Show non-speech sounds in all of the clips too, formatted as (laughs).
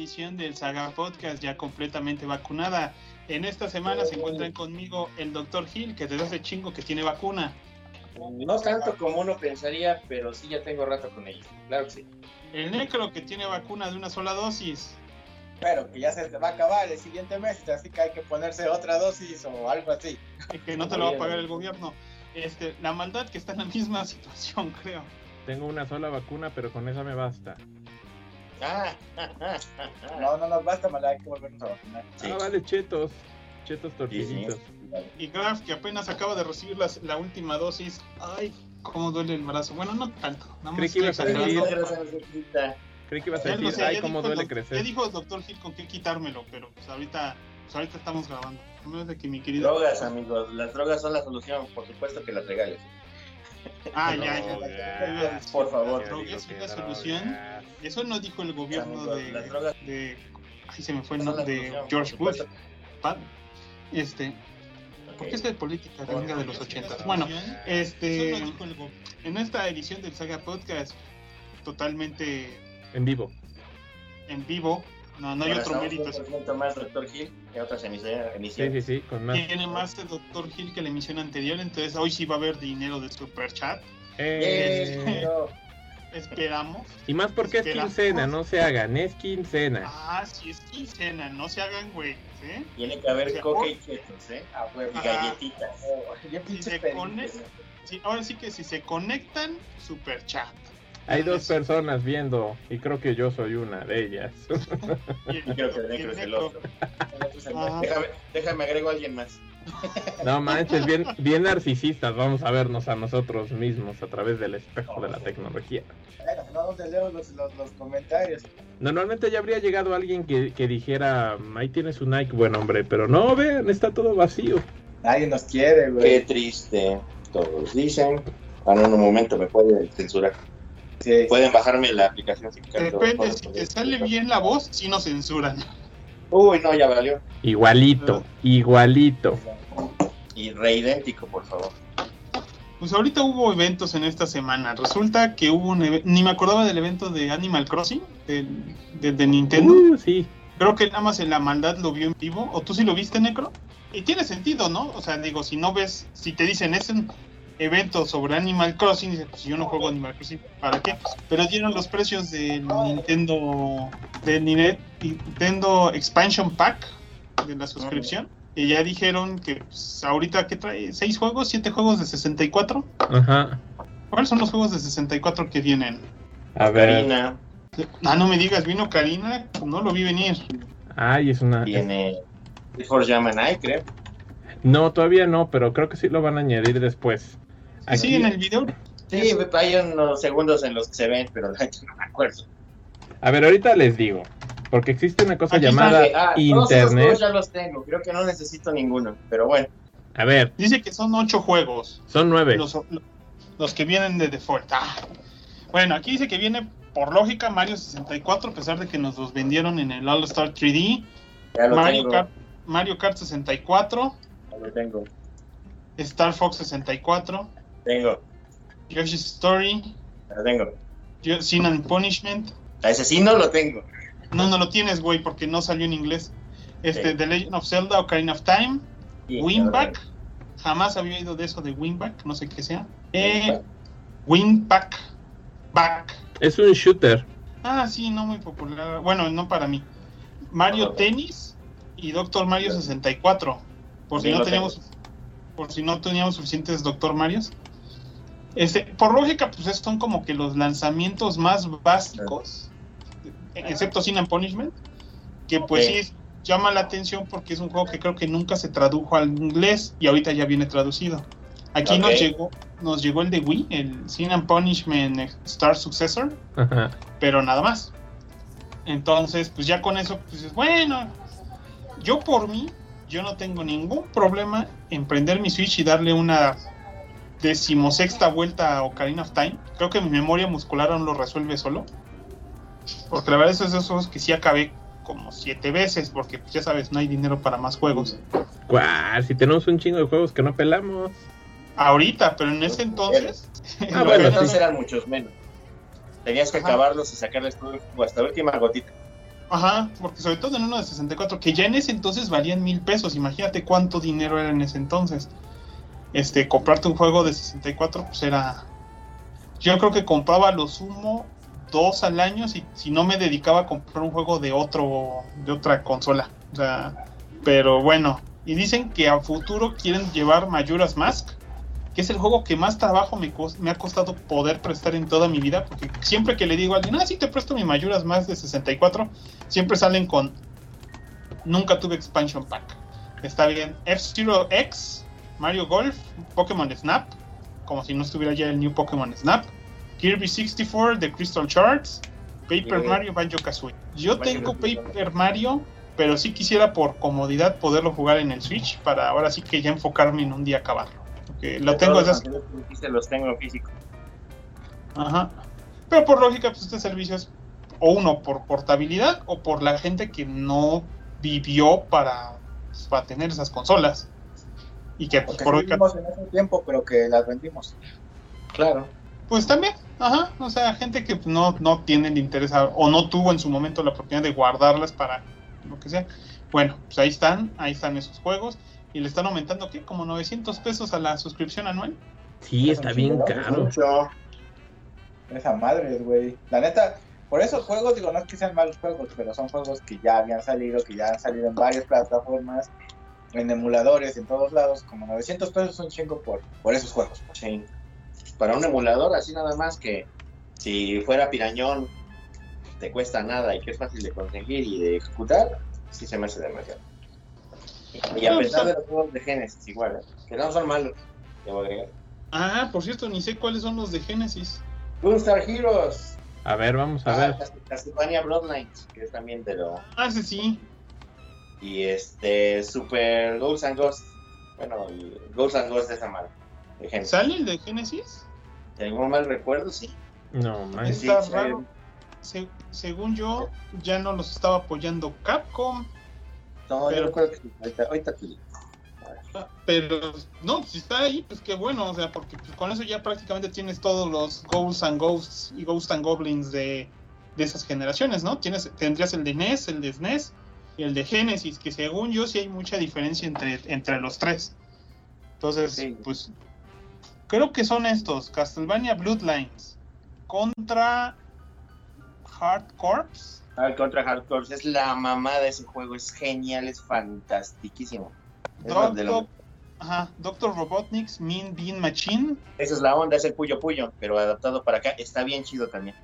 edición del Saga Podcast ya completamente vacunada. En esta semana se encuentran conmigo el doctor Gil, que desde hace chingo que tiene vacuna. No tanto como uno pensaría, pero sí ya tengo rato con ella. Claro que sí. El Necro, que tiene vacuna de una sola dosis. Pero que ya se te va a acabar el siguiente mes, así que hay que ponerse otra dosis o algo así. Y que no te lo va a pagar el gobierno. Este, la maldad que está en la misma (laughs) situación, creo. Tengo una sola vacuna, pero con esa me basta. Ah, No, no nos basta, mal hay que volvernos a vacunar. Sí. Ah, vale, chetos. Chetos tortillitos. Y Graf, que apenas acaba de recibir las- la última dosis. Ay, cómo duele el brazo. Bueno, no tanto. Creí que ibas a decir-. Creí que ibas a no decir, sé, ay, cómo duele crecer. Ya dijo el doctor Gil con qué quitármelo, pero pues ahorita, pues ahorita estamos grabando. A menos de que mi querido. Drogas, amigos. Las drogas son la solución. Por supuesto que las regales. Ah, No, ya, ya. ya. Por favor. Drogas una drogas. solución. Eso no dijo el gobierno de, de. Ay, se me fue el nombre de George Bush. Pa- Este, ¿por qué es de política gringa de los 80? Bueno, este, en esta edición del Saga Podcast, totalmente En vivo. en vivo, no, no hay Ahora otro mérito. poquito más Doctor Gil que otras emisiones. Sí, sí, sí, con más. Tiene más el Dr. Gil que la emisión anterior, entonces hoy sí va a haber dinero de super chat. Eh, Eh, no. Esperamos. Y más porque es quincena, no se hagan, es quincena. Ah, si es quincena, no se hagan güey, ¿eh? Tiene que haber O sea, coca y chetos, ¿eh? Ah, huevo. Y galletitas. Oh, Si se pedidos. conecta- Sí, ahora sí que si se conectan, super chat. Hay dos personas viendo y creo que yo soy una de ellas. (laughs) Y creo que el negro es el otro. Ah. Déjame, déjame agrego a alguien más. No manches, bien, bien narcisistas, vamos a vernos a nosotros mismos a través del espejo de la tecnología. Bueno, no, ¿dónde leo los, los, los comentarios? Normalmente ya habría llegado alguien que, que dijera, ahí tienes un Nike, buen hombre, pero no, vean, está todo vacío. Nadie nos quiere, Qué güey. triste. Todos dicen. Ah, no, en un momento me pueden censurar. Sí. Pueden bajarme la aplicación si quieren. Depende, si te sale bien la voz, si nos censuran. Uy, no, ya valió. Igualito, igualito. Y reidéntico, por favor. Pues ahorita hubo eventos en esta semana. Resulta que hubo un evento, ni me acordaba del evento de Animal Crossing, de Nintendo. Uh, sí. Creo que nada más en la maldad lo vio en vivo. ¿O tú sí lo viste, Necro? Y tiene sentido, ¿no? O sea, digo, si no ves, si te dicen es un evento sobre Animal Crossing, dices, pues yo no juego Animal Crossing, ¿para qué? Pero dieron los precios del Nintendo, del Nintendo Expansion Pack de la suscripción. Y ya dijeron que pues, ahorita que trae seis juegos, siete juegos de 64. Ajá. ¿Cuáles son los juegos de 64 que vienen? A ver. Karina Ah, no me digas, vino Karina, no lo vi venir. Ay, es una. tiene. Before Gemini, creo. No, todavía no, pero creo que sí lo van a añadir después. Aquí Aquí- en el video. Sí, hay unos segundos en los que se ven, pero la gente no me acuerdo. A ver, ahorita les digo. Porque existe una cosa Aquí llamada Ah, todos esos Internet. juegos ya los tengo. Creo que no necesito ninguno. Pero bueno. A ver, Dice que son ocho juegos. son nueve. Los, los que vienen de default. Ah. Bueno, aquí dice que viene por lógica Mario 64, a pesar de que nos los vendieron en el All Star 3D. Ya lo Mario tengo. Kart, Mario Kart 64, Ya lo tengo. Star Fox 64, Tengo. Yoshi's Story, Ya lo tengo. Sin and Punishment. A ese sí no lo tengo. No, no lo tienes, güey, porque no salió en inglés. Este, Sí. The Legend of Zelda, Ocarina of Time, Sí, Winback. Jamás había oído de eso de Winback, no sé qué sea. Eh, Winback. Back. Es un shooter. Ah, sí, no muy popular. Bueno, no para mí. Mario No. Tennis y Doctor Mario 64. Por si no teníamos por si no teníamos suficientes Doctor Marios. Este, por lógica, pues estos son como que los lanzamientos más básicos, excepto Sin and Punishment, que pues sí llama la atención porque es un juego que creo que nunca se tradujo al inglés y ahorita ya viene traducido. Aquí Ok. nos llegó nos llegó el de Wii, el Sin and Punishment Star Successor, Ajá. pero nada más. Entonces, pues ya con eso, pues bueno, yo por mí, yo no tengo ningún problema en prender mi Switch y darle una decimosexta vuelta a Ocarina of Time. Creo que mi memoria muscular aún lo resuelve solo. Porque la verdad es esos juegos que sí acabé como siete veces, porque pues, ya sabes, no hay dinero para más juegos. Guau, si tenemos un chingo de juegos que no pelamos. Ahorita, pero en ese entonces... (laughs) Ah, bueno, entonces eran muchos menos. Tenías que Ajá. acabarlos y sacarles todo hasta la última gotita. Ajá, porque sobre todo en uno de 64, que ya en ese entonces valían mil pesos. Imagínate cuánto dinero era en ese entonces. Este, comprarte un juego de 64, pues era. Yo creo que compraba lo sumo dos al año si, si no me dedicaba a comprar un juego de otro, de otra consola. O sea, pero bueno. Y dicen que a futuro quieren llevar Majora's Mask, que es el juego que más trabajo me, me ha costado poder prestar en toda mi vida, porque siempre que le digo a alguien, ah, sí te presto mi Majora's Mask de 64, siempre salen con nunca tuve expansion pack. Está bien. F-Zero X, Mario Golf, Pokémon Snap, como si no estuviera ya el New Pokémon Snap, Kirby 64 de Crystal Shards, Paper Bien. Mario Banjo Kazooie. Yo Banjo tengo. Paper Mario, pero sí quisiera por comodidad poderlo jugar en el Switch para ahora sí que ya enfocarme en un día acabarlo. Porque lo tengo desde los hace- los tengo en físico. Ajá. Pero por lógica, pues este servicio es o uno por portabilidad o por la gente que no vivió para, pues, para tener esas consolas. Y que pues, por vimos en ese tiempo, pero que las vendimos. Claro. pues también, ajá, o sea, gente que no, no tiene el interés a- o no tuvo en su momento la oportunidad de guardarlas para lo que sea. Bueno, pues ahí están, ahí están esos juegos. Y le están aumentando, ¿qué? Como 900 pesos a la suscripción anual. Sí, está bien caro. Mucho. Esa madre, güey. La neta, por esos juegos, digo, no es que sean malos juegos, pero son juegos que ya habían salido, que ya han salido en varias plataformas, en emuladores, en todos lados. Como 900 pesos es un chingo por, por esos juegos. Sí. Para un emulador, así nada más que si fuera pirañón, te cuesta nada y que es fácil de conseguir y de ejecutar, sí se me hace demasiado. Y a pesar de los juegos de Genesis, igual, ¿eh? que no son malos, debo agregar. Ah, por cierto, ni sé cuáles son los de Genesis. Gunstar Heroes, A ver, vamos a ah, ver. Cas- Castlevania Bloodlines, que es también de lo. Ah, ese sí. Y este, Super Ghosts and Ghosts. Bueno, y Ghosts and Ghosts de esa Genesis. ¿Sale el de Genesis? Si algún mal recuerdo, sí. No, man. Sí, Está sí, raro. Se- según yo, ya no los estaba apoyando Capcom, No, Pero- yo recuerdo que sí. Ahorita, ahorita te digo. pero no, si está ahí, pues qué bueno, o sea, porque pues, con eso ya prácticamente tienes todos los Ghosts and Ghosts y Ghosts and Goblins de, de esas generaciones, ¿no? Tienes, tendrías el de NES, el de SNES y el de Genesis, que según yo sí hay mucha diferencia entre, entre los tres. Entonces, Sí. pues creo que son estos, Castlevania Bloodlines contra Hard Corps. Ah, contra Hardcore es la mamá de ese juego, es genial, es fantastiquísimo. Es lo- ajá, Doctor Robotnik's Mean Bean Machine, Esa es la onda, es el Puyo Puyo, pero adaptado para acá, está bien chido también.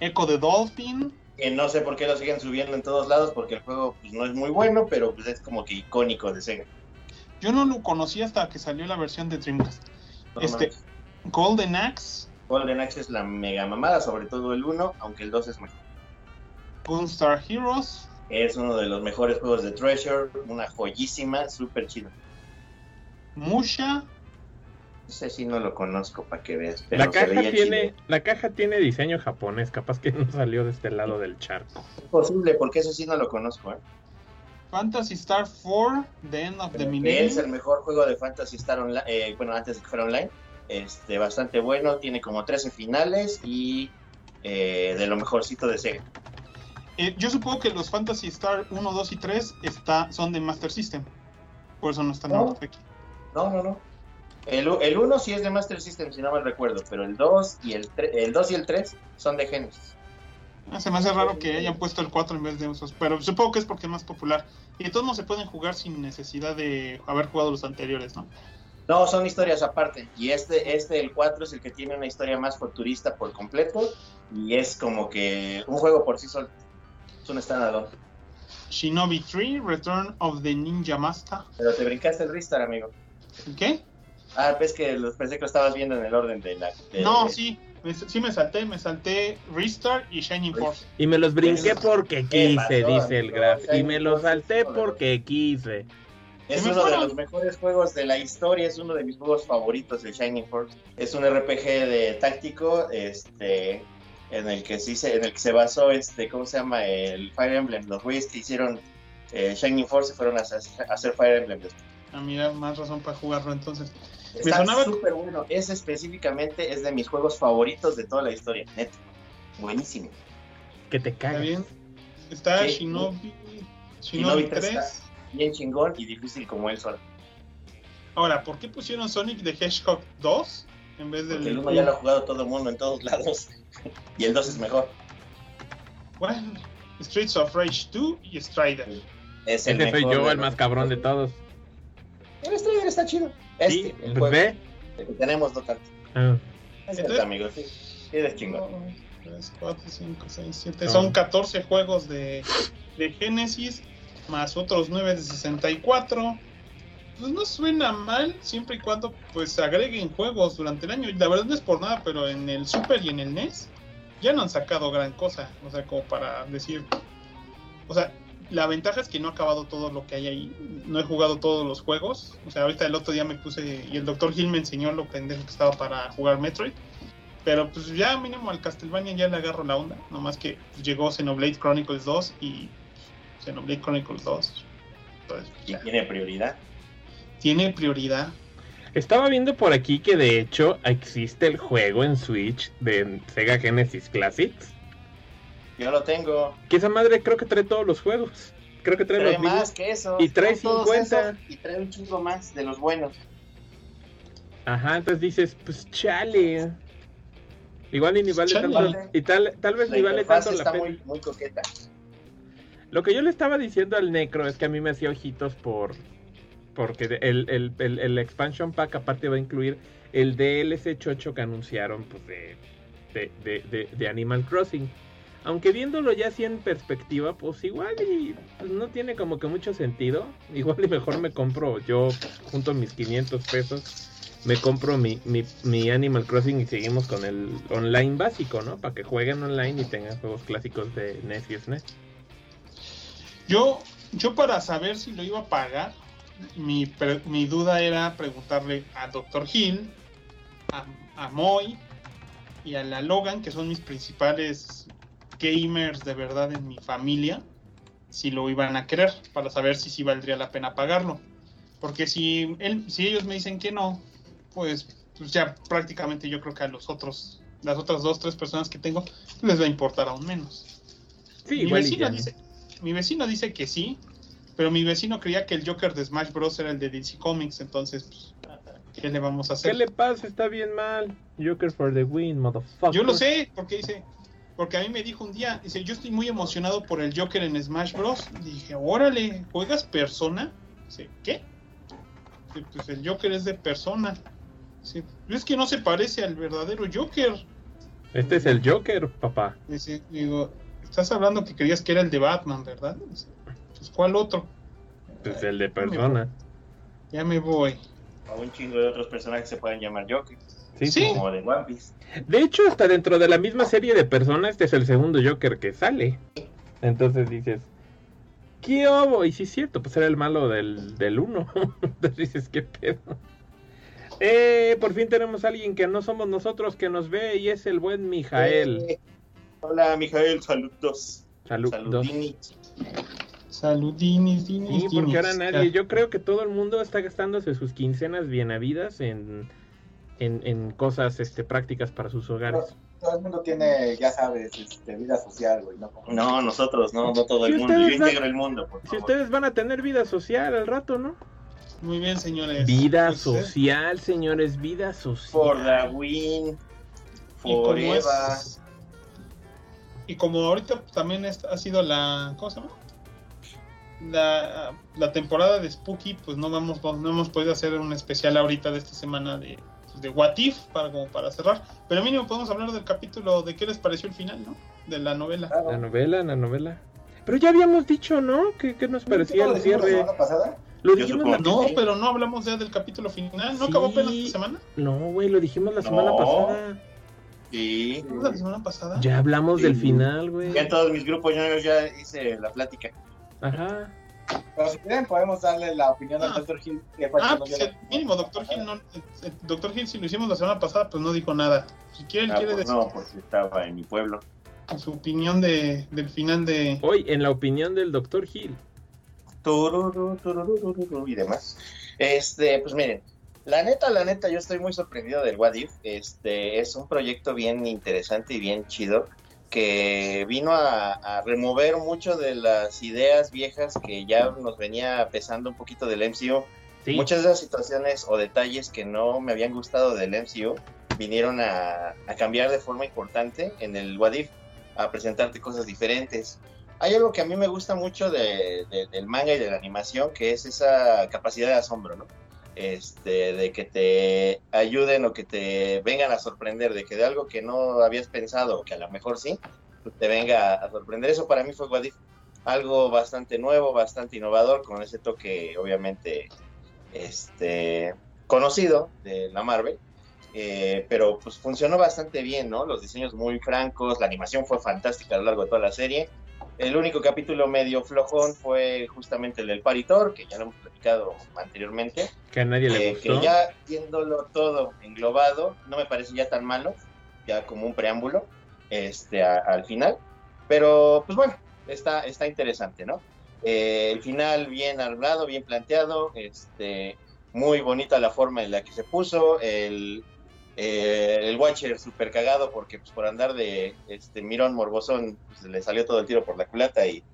Echo the Dolphin, Que no sé por qué lo siguen subiendo en todos lados, porque el juego pues, no es muy bueno, pero pues, es como que icónico de Sega. yo no lo conocí hasta que salió la versión de Dreamcast. No Este-. Golden Axe, Golden Axe es la mega mamada, sobre todo el 1, aunque el 2 es mejor. Gunstar Heroes, Es uno de los mejores juegos de Treasure, una joyísima, súper chido. Musha, No sé si no lo conozco para que veas, pero La caja tiene, chido. la caja tiene diseño japonés, capaz que no salió de este lado del charco. Es posible, porque eso sí no lo conozco, ¿eh? Fantasy Star 4, The End of the que es Millennium. el mejor juego de Fantasy Star Online, eh, bueno, antes de que fuera online. Este, bastante bueno, tiene como 13 finales y eh, de lo mejorcito de Sega. Eh, yo supongo que los Fantasy Star 1, 2 y 3 está, son de Master System. Por eso no están No. aquí. No, no, no. El, el 1 sí es de Master System, si no mal recuerdo, pero el 2 y el, el 2 y el 3 son de Genesis. Ah, se me hace raro que hayan puesto el 4 en vez de esos, pero supongo que es porque es más popular. Y de todos modos se pueden jugar sin necesidad de haber jugado los anteriores, ¿no? No, son historias aparte. Y este, este, el 4, es el que tiene una historia más futurista por completo. Y es como que un juego por sí solo. Es un standalone. Shinobi 3, Return of the Ninja Master. Pero te brincaste el Ristar, amigo. ¿Qué? Ah, ves que los pensé que lo estabas viendo en el orden de la. de- No, sí, sí me salté, me salté Restart y Shining Force. Y me los brinqué porque ¿qué quise, pasó, dice el? Graf. Y me los salté porque quise. Es uno de los mejores juegos de la historia, es uno de mis juegos favoritos, el Shining Force. Es un RPG de táctico, este, en el que sí se, en el que se basó, este, ¿cómo se llama? El Fire Emblem. Los güeyes que hicieron eh, Shining Force se fueron a, hacer- a hacer Fire Emblem. Ah, mira, más razón para jugarlo entonces. Está sonaba- súper bueno. Ese específicamente es de mis juegos favoritos de toda la historia, neto. Buenísimo. Que te Está cagas. bien. Está Sí. Shinobi, Shinobi Shinobi 3 3. está bien chingón y difícil como él solo. Ahora, ¿por qué pusieron Sonic the Hedgehog 2 en vez del Porque el 1 ya lo ha jugado todo el mundo en todos lados. (laughs) y el 2 es mejor. Bueno, Streets of Rage 2 y Strider. Es el Ese soy mejor yo, el más cabrón de todos. El Strider está chido. Este, Sí, el pues juego, ve. el que tenemos no tanto. Ah, Es Entonces- el amigo, sí. Sí, eres chingón. 3, 4, 5, 6, 7. No. Son 14 juegos de, de Genesis, más otros 9 de 64. Pues no suena mal, siempre y cuando pues agreguen juegos durante el año. La verdad no es por nada, pero en el Super y en el NES ya no han sacado gran cosa. O sea, como para decir. O sea, la ventaja es que no he acabado todo lo que hay ahí. No he jugado todos los juegos. O sea, ahorita el otro día me puse y el Dr. Hill me enseñó lo pendejo que estaba para jugar Metroid. Pero pues ya mínimo al Castlevania ya le agarro la onda. Nomás que pues, llegó Xenoblade Chronicles 2 y pues, Xenoblade Chronicles 2. Entonces, Y ya, tiene prioridad. tiene prioridad. Estaba viendo por aquí que de hecho existe el juego en Switch de Sega Genesis Classics. Yo lo tengo. Que esa madre creo que trae todos los juegos. Creo que trae, Trae los mismos. más que eso. Y trae Son todos 50. esos, Y trae un chingo más de los buenos. Ajá, entonces dices, pues chale. Igual y ni vale Chale. tanto. Y tal, tal vez La ni vale tanto la pena. muy, muy coqueta. Lo que yo le estaba diciendo al Necro es que a mí me hacía ojitos por. Porque el, el, el, el expansion pack aparte va a incluir el DLC chocho que anunciaron pues de, de, de, de- de Animal Crossing. Aunque viéndolo ya así en perspectiva, pues igual y pues, no tiene como que mucho sentido. Igual y mejor me compro yo junto a mis 500 pesos. Me compro mi, mi, Animal Crossing y seguimos con el online básico, ¿no? Para que jueguen online y tengan juegos clásicos de NES y E. Yo, yo para saber si lo iba a pagar, mi, pre- mi duda era preguntarle a Dr. Hill, a, a Moy y a la Logan, que son mis principales gamers de verdad en mi familia, si lo iban a querer, para saber si sí valdría la pena pagarlo. Porque si, él, si ellos me dicen que no, pues, pues ya prácticamente yo creo que a los otros, las otras dos, tres personas que tengo, les va a importar aún menos Sí, mi vecino dice, mi vecino dice que sí, pero mi vecino creía que el Joker de Smash Bros era el de DC Comics, entonces pues, ¿qué le vamos a ¿Qué hacer? le pasa? Está bien mal. Joker for the win, motherfucker. Yo lo sé, porque dice, porque a mí me dijo un día, dice, yo estoy muy emocionado por el Joker en Smash Bros. Dije, órale, ¿juegas persona? Dice, ¿qué? Dice, pues el Joker es de persona. Dice, es que no se parece al verdadero Joker. Este es el Joker, papá. Dice, digo, estás hablando que creías que era el de Batman, ¿verdad? Dice, pues ¿cuál otro? Pues el de persona. Ya me voy. O un chingo de otros personajes que se pueden llamar Joker. Sí, Sí. Como de One Piece. De hecho, hasta dentro de la misma serie de personas, este es el segundo Joker que sale. Entonces dices, ¿qué hubo? Y sí es cierto, pues era el malo del, del uno. (laughs) Entonces dices, ¿qué pedo? Eh, por fin tenemos a alguien que no somos nosotros que nos ve y es el buen Mijael. Eh, hola, Mijael, saludos. Salud. Saludini. Saludinis, dinis, Sí, porque ahora nadie, yo creo que todo el mundo está gastándose sus quincenas bien habidas en, en, en cosas este, prácticas para sus hogares. Todo el mundo tiene, ya sabes, este, vida social, güey. No, nosotros, no, no todo Si el mundo. Yo van- integro el mundo, por Si ustedes van a tener vida social al rato, ¿no? Muy bien, señores. Vida Pues, eh, social, señores, vida social. For the win. y es- y como ahorita también ha sido la ¿cómo se llama? La, la temporada de Spooky, pues no vamos, no hemos podido hacer un especial ahorita de esta semana de, de What If para como para cerrar. Pero mínimo podemos hablar del capítulo de qué les pareció el final, ¿no? De la novela. Claro. La novela, la novela. Pero ya habíamos dicho, ¿no? ¿Qué, qué nos parecía ¿No lo el la cierre? semana pasada? Lo dijimos la... No, pero no hablamos ya del capítulo final. ¿No Sí. acabó apenas esta semana? No, güey, lo dijimos la semana No. pasada. Sí. ¿No la semana pasada? Ya hablamos Sí. del final, güey. Ya en todos mis grupos yo ya hice la plática. Ajá. Pero si quieren, podemos darle la opinión al Ah. Dr. Hill. Que fue Ah, que pues el la- mínimo, Doctor Hill, no, el- el Dr. Hill, si lo hicimos la semana pasada, pues no dijo nada. Si quiere, él Ah, quiere pues decir no, porque estaba en mi pueblo. su opinión de, del final de... Hoy, en la opinión del Dr. Hill. Tururú, tururú, tururú, y demás. Este, pues miren, la neta, la neta, yo estoy muy sorprendido del What If. Este, es un proyecto bien interesante y bien chido. Que vino a, a remover mucho de las ideas viejas que ya nos venía pesando un poquito del MCU. Sí. Muchas de las situaciones o detalles que no me habían gustado del MCU vinieron a, a cambiar de forma importante en el What If, a presentarte cosas diferentes. Hay algo que a mí me gusta mucho de- de- del manga y de la animación, que es esa capacidad de asombro, ¿no? Este, de que te ayuden o que te vengan a sorprender, de que de algo que no habías pensado, que a lo mejor sí, pues, te venga a sorprender. Eso para mí fue What If. Algo bastante nuevo, bastante innovador, con ese toque, obviamente, este, conocido de la Marvel. Eh, pero pues funcionó bastante bien, ¿no? Los diseños muy francos, la animación fue fantástica a lo largo de toda la serie. El único capítulo medio flojón fue justamente el del Paritor, que ya lo hemos platicado anteriormente, Que a nadie le eh, gustó. que ya viéndolo todo englobado, no me parece ya tan malo, ya como un preámbulo este, a- al final. Pero pues bueno, está, está interesante, ¿no? Eh, el final bien armado, bien planteado, este, muy bonita la forma en la que se puso, el, eh, el Watcher super cagado porque pues por andar de este Mirón Morbosón pues, le salió todo el tiro por la culata y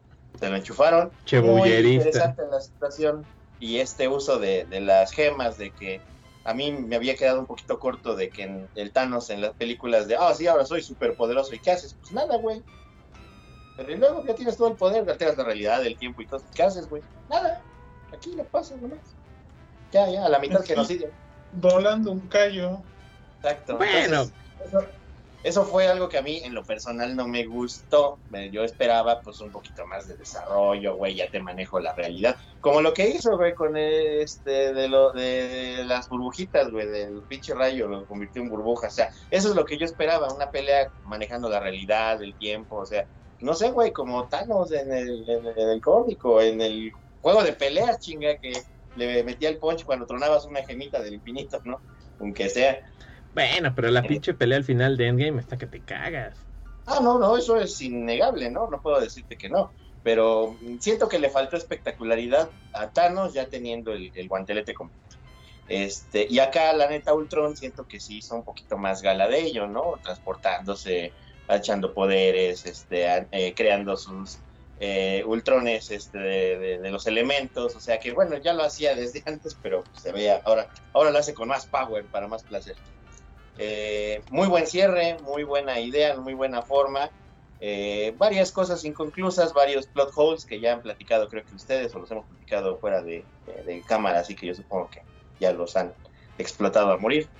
se lo enchufaron. Muy interesante la situación y este uso de, de las gemas, de que a mí me había quedado un poquito corto de que en el Thanos en las películas de, ah, sí, ahora soy súper poderoso, ¿y qué haces? Pues nada, güey. Pero y luego ya tienes todo el poder, alteras la realidad, el tiempo y todo. ¿Qué haces, güey? Nada. Aquí le pasa nomás. Ya, ya, a la mitad genocidio. Volando un callo. Exacto. Bueno. Entonces, eso, fue algo que a mí en lo personal no me gustó. Yo esperaba pues un poquito más de desarrollo, güey, ya te manejo la realidad. Como lo que hizo, güey, con este de lo de las burbujitas, güey, del pinche rayo lo convirtió en burbuja, o sea, eso es lo que yo esperaba, una pelea manejando la realidad, el tiempo, o sea, no sé, güey, como Thanos en el, en en el cómico, en el juego de peleas, chinga, que le metía el punch cuando tronabas una gemita del infinito, ¿no? Aunque sea. Bueno, pero la pinche pelea al final de Endgame está que te cagas. Ah, no, no, eso es innegable, ¿no? No puedo decirte que no. Pero siento que le faltó espectacularidad a Thanos ya teniendo el, el guantelete completo. Este, y acá, la neta, Ultron siento que sí hizo un poquito más gala de ello, ¿no? Transportándose, echando poderes, este, a- eh, creando sus eh, Ultrones este, de, de- de los elementos. O sea que, bueno, ya lo hacía desde (laughs) antes, pero se veía, ahora, ahora lo hace con más power, para más placer. Eh, muy buen cierre, muy buena idea, muy buena forma. Eh, varias cosas inconclusas, varios plot holes que ya han platicado, creo que ustedes, o los hemos platicado fuera de, de- de cámara, así que yo supongo que ya los han explotado a morir.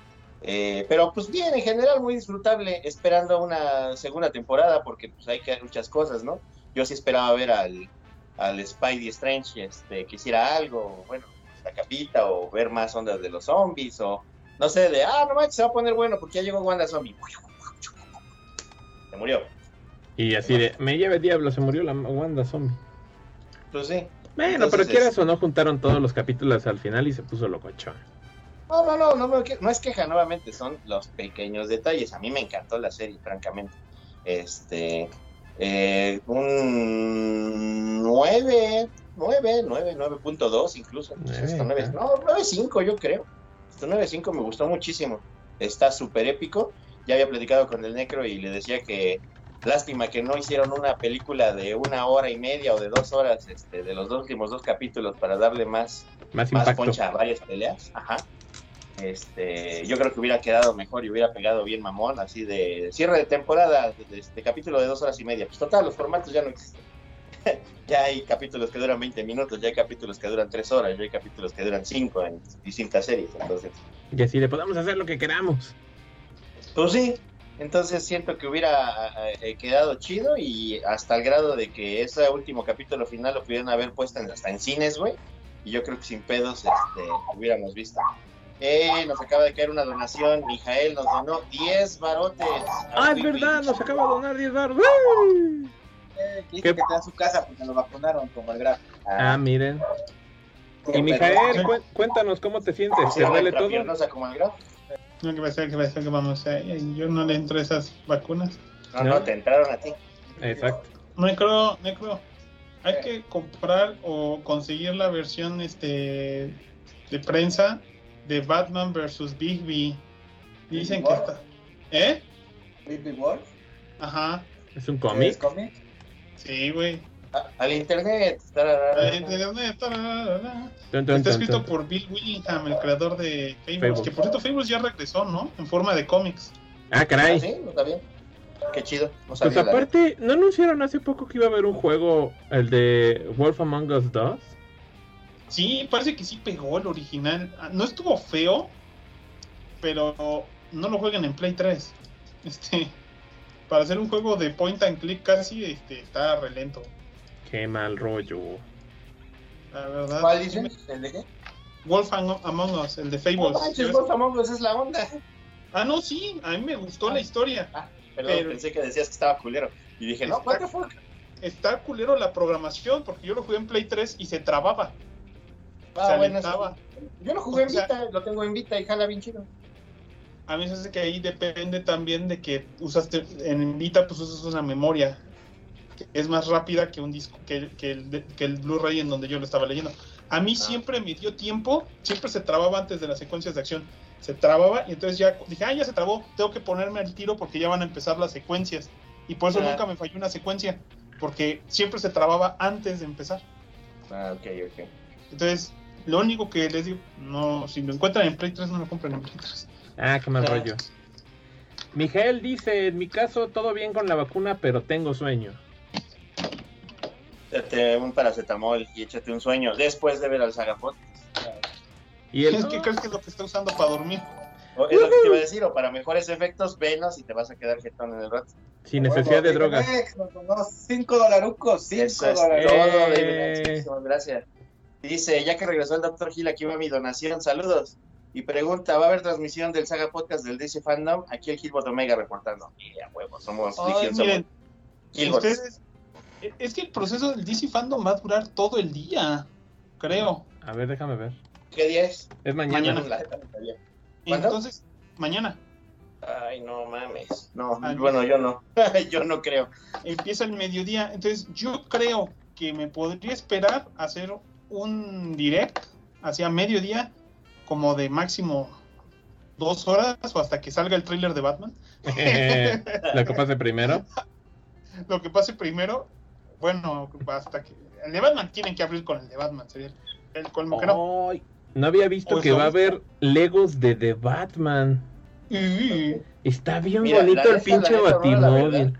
Eh, pero pues bien, en general muy disfrutable, esperando una segunda temporada, porque pues hay que hacer muchas cosas, ¿no? Yo sí esperaba ver al, al Spidey Strange este, que hiciera algo, bueno, la capita, o ver más ondas de los zombies, o no sé, de, ah, no manches, se va a poner bueno porque ya llegó Wanda Zombie. Se murió. Y así de, me lleve diablo, se murió la Wanda Zombie. Pues sí. Bueno, Entonces, pero quieras es- o no, juntaron todos los capítulos al final y se puso locochón. No, no, no, no, no es queja, nuevamente, son los pequeños detalles. A mí me encantó la serie, francamente. Este, eh, un 9, 9, 9, 9.2 incluso. Nueve, Esto nueve- ah. no, 9.5 yo creo. Esto 9.5 me gustó muchísimo. Está súper épico. Ya había platicado con el Necro y le decía que lástima que no hicieron una película de una hora y media o de dos horas este, de los dos últimos dos capítulos para darle más Más más poncha a varias peleas. Ajá. Este, yo creo que hubiera quedado mejor y hubiera pegado bien mamón, así de cierre de temporada, de, de este capítulo de dos horas y media. Pues total, los formatos ya no existen. (laughs) ya hay capítulos que duran 20 minutos, ya hay capítulos que duran 3 horas, ya hay capítulos que duran 5 en distintas series. Entonces, Y así le podemos hacer lo que queramos. pues sí, entonces siento que hubiera eh, quedado chido y hasta el grado de que ese último capítulo final lo pudieran haber puesto en- hasta en cines, güey. Y yo creo que sin pedos este, hubiéramos visto. Eh, nos acaba de caer una donación. Mijael nos donó 10 barotes. Ah, es verdad, nos acaba de donar 10 baros. Eh, que que está en su casa porque lo vacunaron como el graf. Ah, miren. Y Mijael, cu- cuéntanos cómo te sientes. ¿Te duele todo? piernosa como el graf. No, que va a ser, que va a ser que vamos a... Yo no le entro a esas vacunas. No, ¿No? no, te entraron a ti. Exacto. Necro, Necro, hay que comprar o conseguir la versión este de prensa de Batman vs. Bigby. Dicen que está... ¿Eh? Baby Wolf. Ajá. ¿Es un ¿Es cómic? Sí, güey. Al internet. En internet, tararara. Está escrito por Bill Willingham, el creador de Fables. Que por cierto, Fables ya regresó, ¿no? En forma de cómics. Ah, Ah, caray. sí, no está bien. Qué chido. No Pues sabía, aparte, ¿no anunciaron hace poco que iba a haber un juego, el de Wolf Among Us 2? Sí, parece que sí pegó el original. Ah, No estuvo feo, pero no lo jueguen en Play 3. Este, para hacer un juego de point and click casi, este, está relento. Qué mal rollo. La verdad. ¿Cuál dicen? ¿El de qué? Wolf Am- Among Us, el de No Fables. manches, Wolf Among Us es la onda. ah, no, sí, a mí me gustó la historia. Perdón, Pero- pensé que decías que estaba culero. Y dije, no, what the fuck. Está culero la programación porque yo lo jugué en Play 3 y se trababa. Ah, se bueno, alentaba. Yo lo jugué en sea- Vita, lo tengo en Vita y jala bien chido. A mí se hace que ahí depende también de que usaste en Vita, pues usas una memoria que es más rápida que un disco, que, que el, que el Blu-ray en donde yo lo estaba leyendo. A mí Ah. siempre me dio tiempo, siempre se trababa antes de las secuencias de acción. Se trababa y entonces ya dije, ah, ya se trabó, tengo que ponerme al tiro porque ya van a empezar las secuencias. Y por eso Ah. nunca me falló una secuencia, porque siempre se trababa antes de empezar. Ah, ok, ok. Entonces, lo único que les digo, no, si lo encuentran en Play 3, no lo compren en Play 3. Ah, qué mal rollo. Miguel dice, en mi caso todo bien con la vacuna, pero tengo sueño. Échate un paracetamol y échate un sueño después de ver al Sagapot. Y el... Es que crees que es lo que está usando para dormir. O Es lo que te iba a decir, o para mejores efectos, venos y te vas a quedar jetón en el rato. Sin necesidad de drogas. No, cinco dolarucos, cinco Eso es dolarucos. todo, Eh. Gracias. Dice, ya que regresó el doctor Gil, aquí va mi donación, saludos. Y pregunta, ¿va a haber transmisión del Saga Podcast del DC Fandom? Aquí el Gilbot Omega reportando. Y a huevo, somos Ay, somos miren, Gilbots. ustedes, es que el proceso del DC Fandom va a durar todo el día, creo. A ver, déjame ver. ¿Qué día es? Es mañana. Mañana. Entonces, mañana Ay, no mames. No, Ay, bueno, yo no. (laughs) yo no creo. empieza el mediodía. Entonces, yo creo que me podría esperar hacer un direct hacia mediodía, como de máximo dos horas o hasta que salga el tráiler de Batman. (laughs) Lo que pase primero. (laughs) Lo que pase primero, bueno, hasta que el de Batman tienen que abrir con el de Batman, sería el colmo que no. No había visto O que va a haber Legos de The Batman. Y- Está bien Mira, bonito el pinche batimóvil.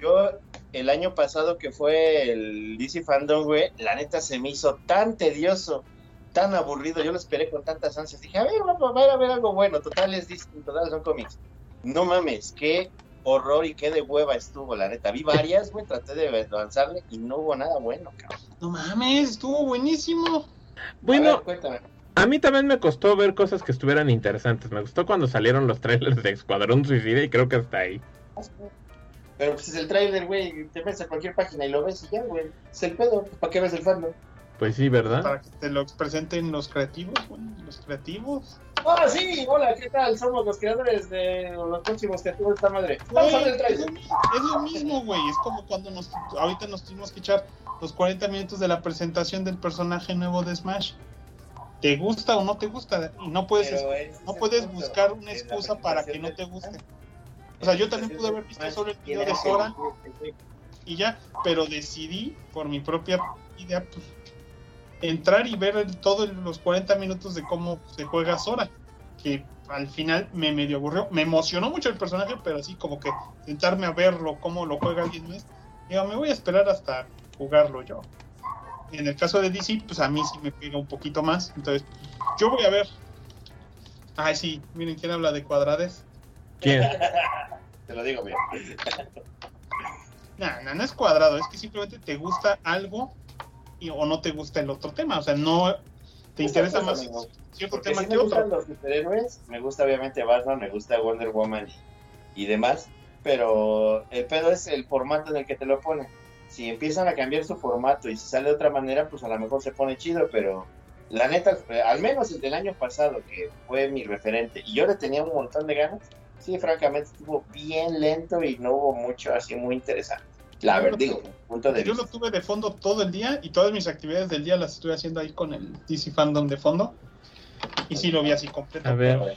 Yo, el año pasado que fue el DC Fandom, güey, la neta se me hizo tan tedioso, tan aburrido. Yo lo esperé con tantas ansias. Dije, a ver, vamos a ver, a ver algo bueno. Total es DC, total son cómics. No mames, qué horror y qué de hueva estuvo, la neta. Vi varias, güey, traté de avanzarle y no hubo nada bueno, cabrón. No mames, estuvo buenísimo. A Bueno, ver, cuéntame. a mí también me costó ver cosas que estuvieran interesantes. Me gustó cuando salieron los trailers de Escuadrón Suicida y creo que hasta ahí. Pero pues es el trailer, güey, te metes a cualquier página y lo ves y ya, güey. Es el pedo, ¿para qué ves el fandom? Pues sí, ¿verdad? Para que te lo presenten los creativos, güey, los creativos. Ah, sí, hola, ¿qué tal? Somos los creadores de los próximos creativos de esta madre. Güey, Vamos a ver el es, lo, mi- es lo mismo, güey. Es como cuando nos ahorita nos tuvimos que echar los 40 minutos de la presentación del personaje nuevo de Smash. ¿Te gusta o no te gusta? Y no puedes, no puedes punto, buscar una excusa para que no te guste. del- O sea, yo también pude haber visto solo el video de Sora y ya, pero decidí por mi propia idea pues, entrar y ver todos los 40 minutos de cómo se juega Sora, que al final me medio aburrió, me emocionó mucho el personaje, pero así como que sentarme a verlo, cómo lo juega alguien más, digo, me voy a esperar hasta jugarlo yo. En el caso de DC, pues a mí sí me pega un poquito más, entonces yo voy a ver. Ay, sí, miren quién habla de cuadrades. ¿Quién? (laughs) Te lo digo, mira. (laughs) No, no, no es cuadrado, es que simplemente te gusta algo y, o no te gusta el otro tema. O sea, no te interesa más amigo. cierto tema sí que me gustan otro. los superhéroes, me gusta obviamente Batman, me gusta Wonder Woman y, y demás, pero el pedo es el formato en el que te lo ponen. Si empiezan a cambiar su formato y si sale de otra manera, pues a lo mejor se pone chido, pero la neta, eh, al menos el del año pasado, que fue mi referente, y yo le tenía un montón de ganas, sí, francamente estuvo bien lento y no hubo mucho así muy interesante. La verdad, digo, punto de Yo vista. lo tuve de fondo todo el día y todas mis actividades del día las estuve haciendo ahí con el DC Fandom de fondo. Y sí lo vi así completo. A ver.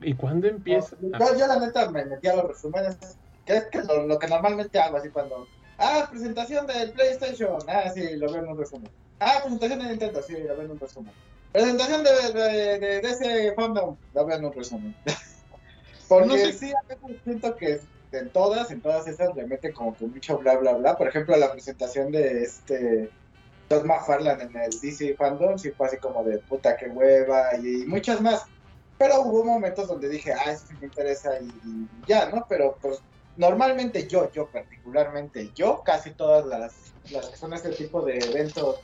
¿Y cuándo empieza? Yo, yo la neta me metí a los resúmenes que es que lo, lo que normalmente hago, así cuando, ah, presentación del PlayStation, ah, sí, lo veo en un resumen. Ah, presentación de Nintendo, sí, lo veo en un resumen. Presentación de, de, de, de ese fandom, lo veo en un resumen. (laughs) Porque No sé. sí, a veces siento que en todas, en todas esas le meten como que mucho bla bla bla. Por ejemplo, la presentación de este Todd McFarlane en el DC Fandom, sí fue así como de puta que hueva y, muchas más. Pero hubo momentos donde dije, ah, eso sí me interesa y, ya, ¿no? Pero pues normalmente yo, yo particularmente, yo, casi todas las, las que son este tipo de eventos,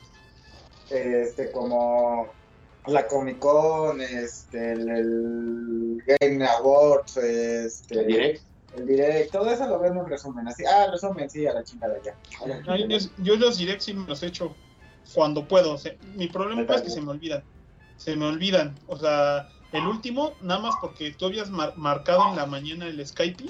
este, como la Comic Con, este, el, Game Awards, este, ¿El direct? El direct, todo eso lo veo en resumen, así, ah, resumen, sí, a la chingada ya. Es- yo los direct sí me los echo cuando puedo. o sea, mi problema es que se me olvidan. Se me olvidan. O sea, el último, nada más porque tú habías mar- marcado en la mañana el Skype.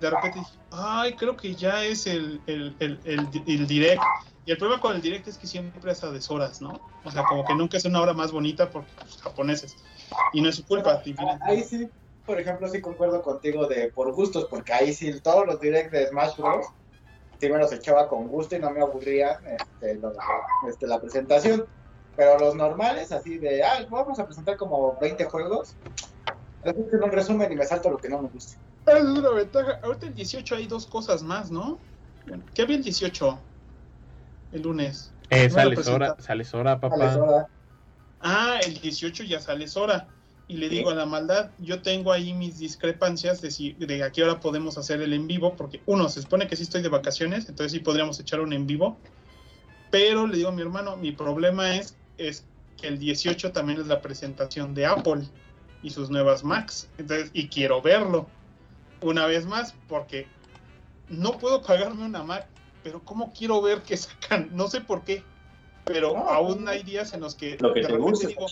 De repente dije, ay, creo que ya es el, el, el, el, direct. Y el problema con el direct es que siempre es a deshoras, ¿no? O sea, como que nunca es una hora más bonita porque los japoneses. Y no es su culpa. Ahí sí, por ejemplo, sí concuerdo contigo de por gustos, porque ahí sí todos los directs de Smash Bros. sí me los echaba con gusto y no me aburrían este, los- este, la presentación. Pero los normales, así de, ah, vamos a presentar como 20 juegos, les en un resumen y me salto lo que no me gusta. Es una ventaja. Ahorita el 18 hay dos cosas más, ¿no? ¿Qué había el 18? El lunes. Eh, No sales hora, sales hora, papá. soda. Ah, el 18 ya sale Sora. Y le digo a la maldad, yo tengo ahí mis discrepancias de, si, de a qué hora podemos hacer el en vivo, porque uno, se supone que sí estoy de vacaciones, entonces sí podríamos echar un en vivo. Pero le digo a mi hermano, mi problema es, es que el 18 también es la presentación de Apple y sus nuevas Macs. Entonces, y quiero verlo una vez más, porque no puedo pagarme una Mac, pero ¿cómo quiero ver qué sacan? No sé por qué. Pero No, aún hay días en los que Lo que de te gusta, digo.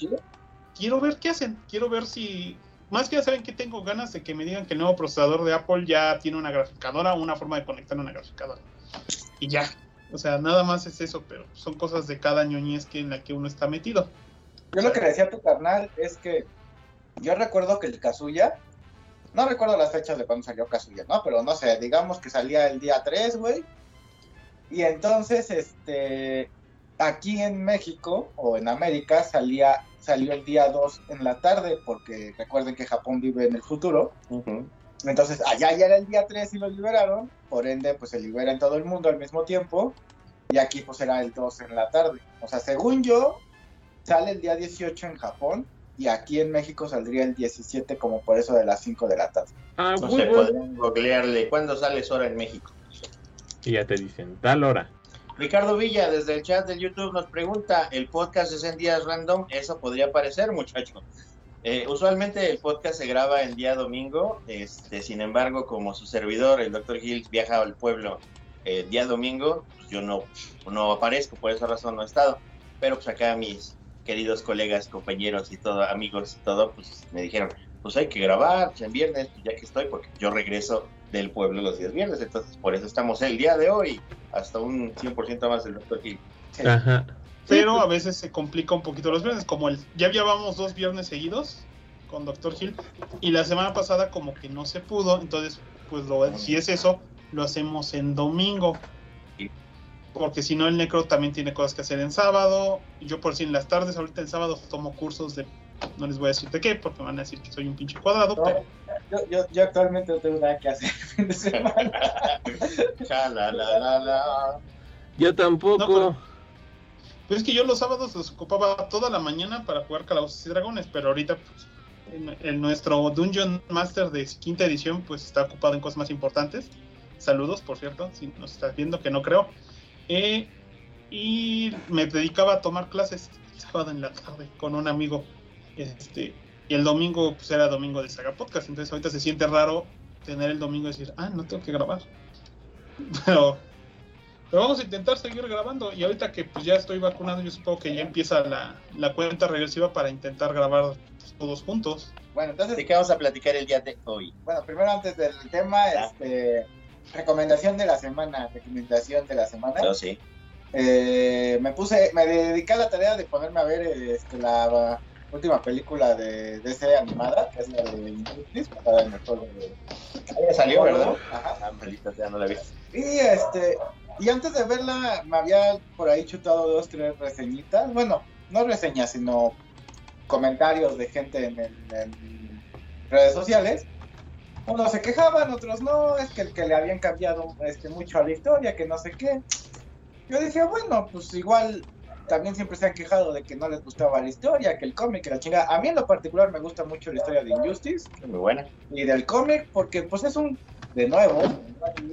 Quiero ver qué hacen, quiero ver si, más que ya saben que tengo ganas de que me digan que el nuevo procesador de Apple ya tiene una graficadora, una forma de conectar una graficadora. Y ya, o sea, nada más es eso, pero son cosas de cada ñoñez que en la que uno está metido. Yo lo que decía tu carnal es que yo recuerdo que el Kazuya, no recuerdo las fechas de cuando salió Kazuya, ¿no? Pero no sé, digamos que salía el día 3, güey. Y entonces, este, aquí en México o en América salía, salió el día 2 en la tarde, porque recuerden que Japón vive en el futuro. Entonces, allá ya era el día 3 y lo liberaron, por ende, pues se libera en todo el mundo al mismo tiempo, y aquí pues era el 2 en la tarde. O sea, según yo, sale el día 18 en Japón, y aquí en México saldría el 17 como por eso de las 5 de la tarde. Ah, No muy sé, bueno. podemos googlearle. ¿Cuándo sale Sora en México? Y ya te dicen, tal hora. Ricardo Villa, desde el chat del YouTube, nos pregunta: ¿el podcast es en días random? Eso podría parecer, muchacho. Eh, usualmente el podcast se graba el día domingo, este, sin embargo, como su servidor, el Dr. Hills, viaja al pueblo el día domingo, pues yo no, no aparezco, por esa razón no he estado. Pero pues acá mis queridos colegas, compañeros y todo, amigos y todo, pues me dijeron, pues hay que grabar pues, en viernes, pues, ya que estoy, porque yo regreso del pueblo los días viernes, entonces por eso estamos el día de hoy, hasta un 100% más del. Sí. Ajá. Pero a veces se complica un poquito los viernes, como el, ya llevábamos dos viernes seguidos con Dr. Hill, y la semana pasada como que no se pudo, entonces, pues lo, si es eso, lo hacemos en domingo. Porque si no, el necro también tiene cosas que hacer en sábado. Yo por si en las tardes, ahorita en sábado tomo cursos de... No les voy a decir de qué, porque me van a decir que soy un pinche cuadrado. No, pero- yo, yo, yo actualmente no tengo nada que hacer el fin de semana. (laughs) Cha, la, la, la, la. Yo tampoco. No, pero- Pues es que yo los sábados los ocupaba toda la mañana para jugar Calabozos y Dragones, pero ahorita pues, en, en nuestro Dungeon Master de quinta edición pues está ocupado en cosas más importantes. Saludos, por cierto, si nos estás viendo, que no creo. Eh, y me dedicaba a tomar clases el sábado en la tarde con un amigo. Este, y el domingo pues era domingo de Saga Podcast, entonces ahorita se siente raro tener el domingo y decir, ah, no tengo que grabar. (laughs) Pero pero vamos a intentar seguir grabando. Y ahorita que pues ya estoy vacunado, yo supongo que ya empieza la, la cuenta regresiva para intentar grabar pues, todos juntos. Bueno, entonces, ¿De qué vamos a platicar el día de hoy? bueno, primero antes del tema, este, recomendación de la semana, recomendación de la semana. Yo sí. Eh, me puse, me dediqué a la tarea de ponerme a ver este, la, última película de DC animada, que es la de Injustice, basada en el juego de... Ya salió, ¿verdad? Ajá. Ah, sea, no la vi. Y este, y antes de verla, me había por ahí chutado dos, tres reseñitas. Bueno, no reseñas, sino comentarios de gente en, el- en redes sociales. Unos se quejaban, otros no, es que el que le habían cambiado este, mucho a la historia, que no sé qué. Yo dije, bueno, pues igual también siempre se han quejado de que no les gustaba la historia, que el cómic, que la chingada. A mí en lo particular me gusta mucho la historia de Injustice Muy buena. y del cómic, porque pues es un, de nuevo,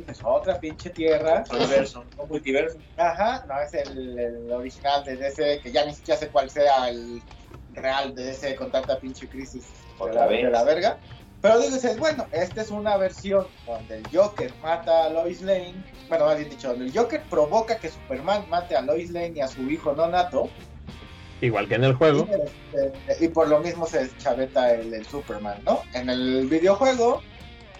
es otra pinche tierra. Universo, un multiverso. Ajá, no es el, el original de DC, que ya ni siquiera sé cuál sea el real de DC con tanta pinche crisis de Otra la, vez. de la verga. Pero dices, bueno, esta es una versión donde el Joker mata a Lois Lane. Bueno, más bien dicho, el Joker provoca que Superman mate a Lois Lane y a su hijo no nato. Igual que en el juego. Y, este, y por lo mismo se deschaveta el, el Superman, ¿no? En el videojuego,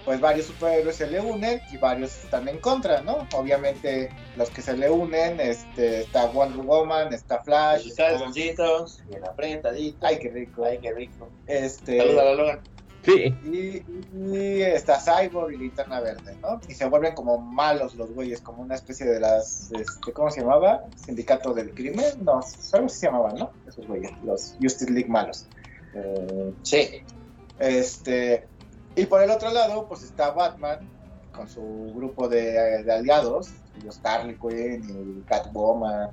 pues varios superhéroes se le unen y varios están en contra, ¿no? Obviamente los que se le unen, este, está Wonder Woman, está Flash, Está calzoncitos, bien apretadito. ay qué rico, Ay, qué rico. este, Saluda a la Logan. Sí. y, y está Cyborg y Linterna Verde, ¿no? Y se vuelven como malos los güeyes, como una especie de las, este, ¿cómo se llamaba? Sindicato del crimen, no, algo se llamaban, ¿no? Esos güeyes, los Justice League malos. Eh, sí. Este, y por el otro lado, pues está Batman con su grupo de, de aliados, los Harley Quinn y Catwoman.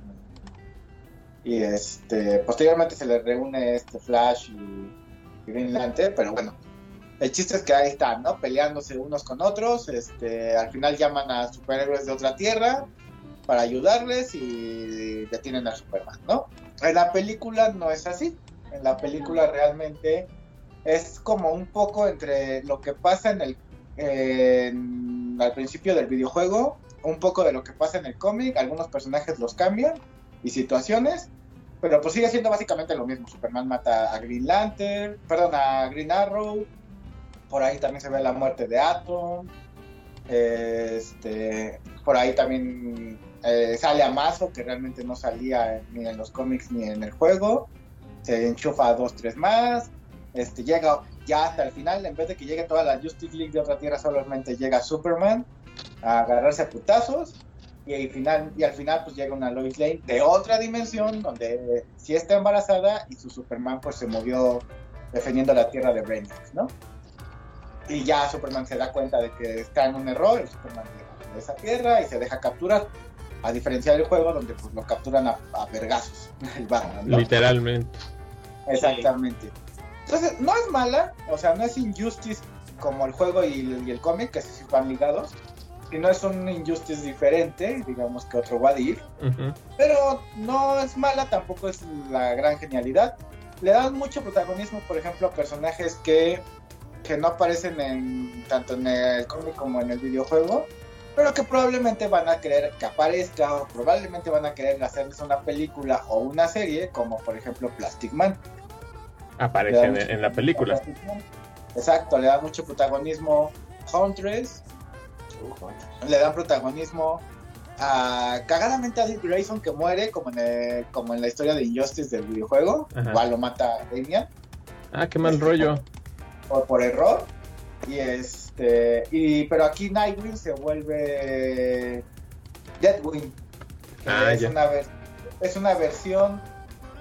Y este, posteriormente se le reúne este Flash y Green Lantern, pero bueno, el chiste es que ahí están, ¿no? Peleándose unos con otros, este, al final llaman a superhéroes de otra tierra para ayudarles y detienen a Superman, ¿no? En la película no es así, en la película realmente es como un poco entre lo que pasa en el al principio del videojuego, un poco de lo que pasa en el cómic, algunos personajes los cambian y situaciones, pero pues sigue siendo básicamente lo mismo. Superman mata a Green Lantern, perdón, a Green Arrow, por ahí también se ve la muerte de Atom, este, por ahí también eh, sale Amazo, que realmente no salía ni en los cómics ni en el juego, se enchufa a dos, tres más, este, llega ya hasta el final, en vez de que llegue toda la Justice League de otra tierra, solamente llega Superman a agarrarse a putazos. Y al final, pues llega una Lois Lane de otra dimensión donde sí está embarazada y su Superman pues se movió defendiendo la tierra de Brainiac, ¿no? Y ya Superman se da cuenta de que está en un error, el Superman de esa tierra y se deja capturar. A diferencia del juego donde pues lo capturan a, a vergazos, (laughs) el Batman, ¿no? Literalmente. Exactamente. Entonces, no es mala, o sea, no es Injustice como el juego y el, y el cómic, que sí van ligados, sino es un Injustice diferente, digamos que otro If, Ujú. pero no es mala, tampoco es la gran genialidad. Le dan mucho protagonismo, por ejemplo, a personajes que, que no aparecen en, tanto en el cómic como en el videojuego, pero que probablemente van a querer que aparezca o probablemente van a querer hacerles una película o una serie, como por ejemplo Plastic Man. Aparece en, en la película. Exacto, le da mucho protagonismo a Huntress, le dan protagonismo a cagadamente a Dick Grayson que muere como en, el- como en la historia de Injustice del videojuego, Ajá. igual lo mata Damian Ah, qué mal rollo. Por, por error. Y este y pero aquí Nightwing se vuelve Deadwing. Ah, es, ya. una es una versión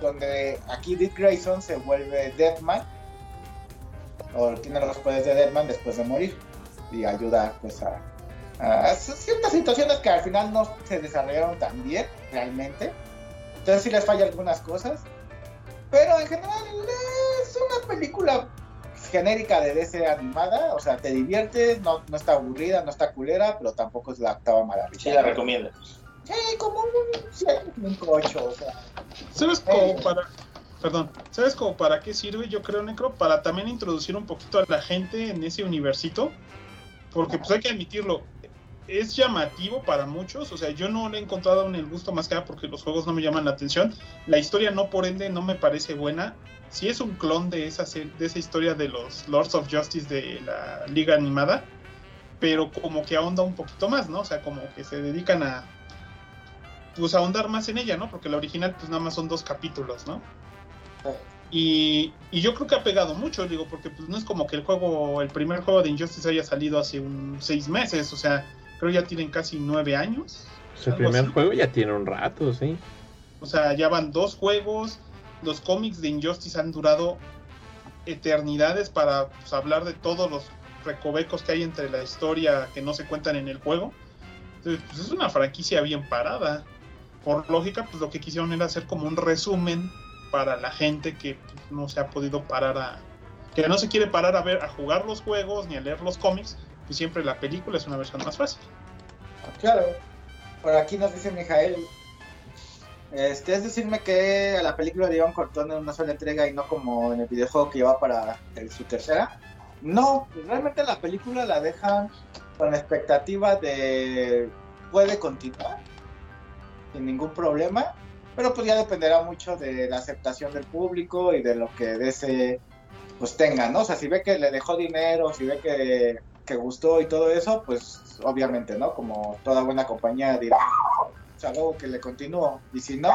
donde aquí Dick Grayson se vuelve Deadman o tiene los poderes de Deadman después de morir y ayuda pues a, a ciertas situaciones que al final no se desarrollaron tan bien realmente entonces sí les falla algunas cosas pero en general es una película genérica de DC animada, o sea, te diviertes, no, no está aburrida, no está culera, pero tampoco es la octava maravilla. Sí, la recomiendo. Sí, como un 7, un 8, o sea. ¿Sabes cómo para, perdón, ¿sabes cómo para qué sirve? Yo creo, Necro, para también introducir un poquito a la gente en ese universito, porque pues hay que admitirlo, es llamativo para muchos, o sea, yo no le he encontrado en el gusto más que nada porque los juegos no me llaman la atención, la historia no por ende no me parece buena, sí es un clon de esa, se- de esa historia de los Lords of Justice de la liga animada, pero como que ahonda un poquito más, ¿no? O sea, como que se dedican a pues ahondar más en ella, ¿no? Porque la original pues nada más son dos capítulos, ¿no? Y, y yo creo que ha pegado mucho, digo, porque pues no es como que el juego, el primer juego de Injustice haya salido hace un seis meses, o sea, creo ya tienen casi nueve años. Pues el primer así. juego ya tiene un rato, sí. O sea, ya van dos juegos. Los cómics de Injustice han durado eternidades para pues, hablar de todos los recovecos que hay entre la historia que no se cuentan en el juego. Entonces, pues, es una franquicia bien parada. Por lógica, pues lo que quisieron era hacer como un resumen para la gente que pues, no se ha podido parar a. que no se quiere parar a ver, a jugar los juegos ni a leer los cómics. Pues siempre la película es una versión más fácil. Claro. Por aquí nos dice Mijael. Este, es decirme que a la película le iban cortando en una sola entrega y no como en el videojuego que lleva para su tercera. No, realmente la película la dejan con expectativa de puede continuar sin ningún problema, pero pues ya dependerá mucho de la aceptación del público y de lo que de ese pues tenga, ¿no? O sea, si ve que le dejó dinero, si ve que, que gustó y todo eso, pues obviamente, ¿no? Como toda buena compañía dirá, o sea, luego que le continúo, y si no,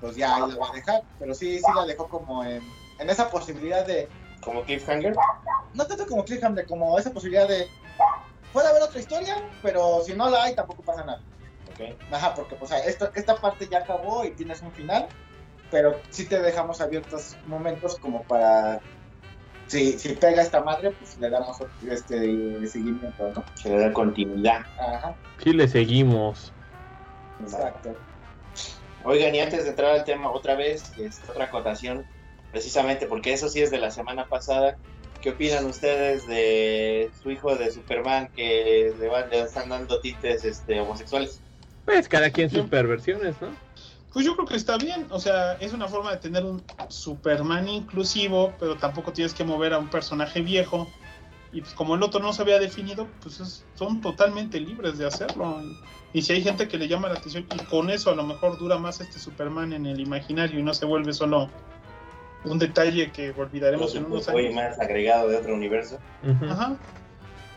pues ya ahí la va a dejar, pero sí, sí la dejó como en, en esa posibilidad de, Como Cliffhanger. no tanto como cliffhanger, como esa posibilidad de, puede haber otra historia, pero si no la hay tampoco pasa nada. Ok. Ajá, porque pues, esto, esta parte ya acabó y tienes un final, pero sí te dejamos abiertos momentos como para, si, si pega esta madre, pues le damos este seguimiento, ¿no? Se le da continuidad. Ajá, Sí le seguimos. Exacto. Oigan, y antes de entrar al tema otra vez, este, otra acotación, precisamente porque eso sí es de la semana pasada. ¿Qué opinan ustedes de su hijo de Superman que le, van- le están dando tintes este, homosexuales? Pues cada quien sus perversiones, ¿no? Pues yo creo que está bien, o sea, es una forma de tener un Superman inclusivo, pero tampoco tienes que mover a un personaje viejo. Y pues como el otro no se había definido, pues es- son totalmente libres de hacerlo. Y, si hay gente que le llama la atención y con eso a lo mejor dura más este Superman en el imaginario y no se vuelve solo un detalle que olvidaremos en unos Hoy años. más agregado de otro universo. Ajá.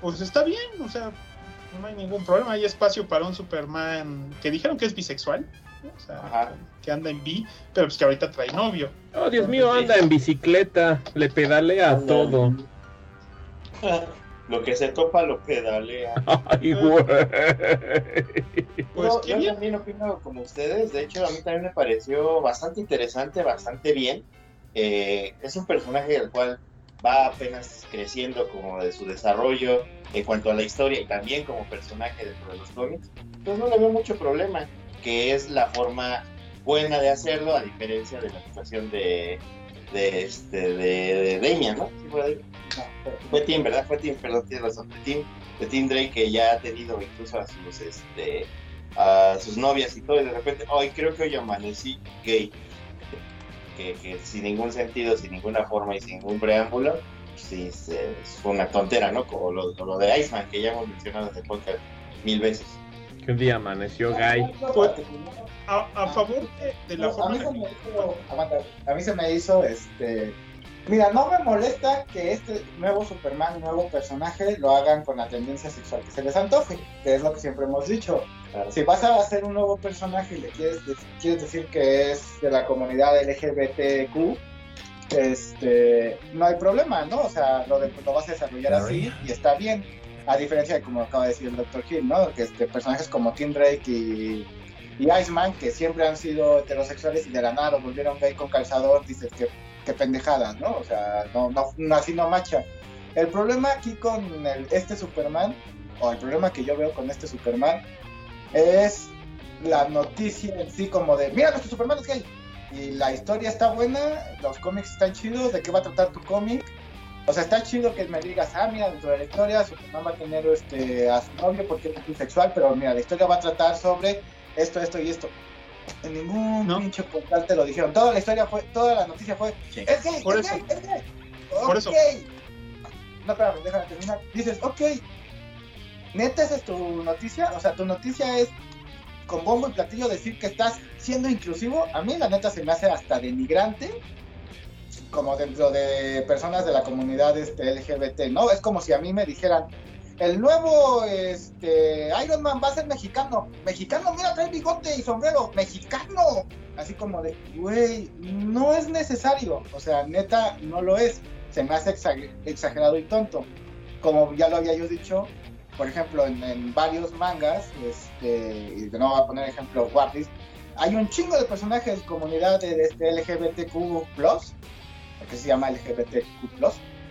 Pues está bien, o sea, no hay ningún problema. Hay espacio para un Superman que dijeron que es bisexual, ¿no? o sea, Ajá. que anda en bi, pero pues que ahorita trae novio. Oh, Dios mío, anda en bicicleta, le pedalea a todo. (laughs) Lo que se topa lo pedalea. (laughs) Ay, güey. Pues yo, qué yo bien. también opino como ustedes. De hecho, a mí también me pareció bastante interesante, bastante bien. Eh, es un personaje el cual va apenas creciendo como de su desarrollo en cuanto a la historia y también como personaje dentro de los cómics. Entonces no le veo mucho problema, que es la forma buena de hacerlo a diferencia de la situación de de este de, de Damian, ¿no? Sí. No, Fue Tim, ¿verdad? Fue Tim, perdón, tienes razón. De Tim, de Tim Drake que ya ha tenido incluso a sus, este, a sus novias y todo, y de repente, hoy creo que hoy amanecí gay. Que, que sin ningún sentido, sin ninguna forma y sin ningún preámbulo, sí, se- fue una tontera, ¿no? Como lo, lo de Iceman, que ya hemos mencionado en el podcast mil veces. Que un día amaneció gay. Pues, A, a favor de, de la No, a, mí forma se me hizo, aguanta, a mí se me hizo, este, mira, no me molesta que este nuevo Superman, nuevo personaje, lo hagan con la tendencia sexual que se les antoje, que es lo que siempre hemos dicho. Claro. Si vas a hacer un nuevo personaje y le quieres, de- quieres decir que es de la comunidad LGBTQ, este, no hay problema, ¿no? O sea, lo, de- lo vas a desarrollar así y está bien. A diferencia de como acaba de decir el Dr. Hill, ¿no? Que este, personajes como Tim Drake y, y Iceman, que siempre han sido heterosexuales y de la nada lo volvieron gay con calzador, dices que, pendejadas, ¿no? O sea, no, no, no, así no macha. El problema aquí con el- este Superman, o el problema que yo veo con este Superman, es la noticia en sí como de, mira, nuestro Superman es gay. Y la historia está buena, los cómics están chidos, ¿de qué va a tratar tu cómic? O sea, está chido que me digas, ah, mira, dentro de la historia Superman va a tener este, a su novio porque es bisexual, pero mira, la historia va a tratar sobre esto, esto y esto. En ningún No. pinche portal te lo dijeron. Toda la historia fue, toda la noticia fue, Sí. es gay, Por es eso. gay, es gay. Por Ok. eso. No, espérame, déjame terminar. Dices, ok, neta esa es tu noticia, o sea, tu noticia es con bombo y platillo decir que estás siendo inclusivo. A mí la neta se me hace hasta denigrante como dentro de personas de la comunidad este, LGBT, ¿no? Es como si a mí me dijeran, el nuevo este, Iron Man va a ser mexicano. Mexicano, mira, trae bigote y sombrero. Mexicano. así como de, güey, no es necesario, o sea, neta, no lo es, se me hace exa- exagerado y tonto. Como ya lo había yo dicho, por ejemplo, en, varios mangas, este, y nuevo voy a poner ejemplo Piece, hay un chingo de personajes, comunidad de, de este LGBTQ+, porque se llama LGBTQ+,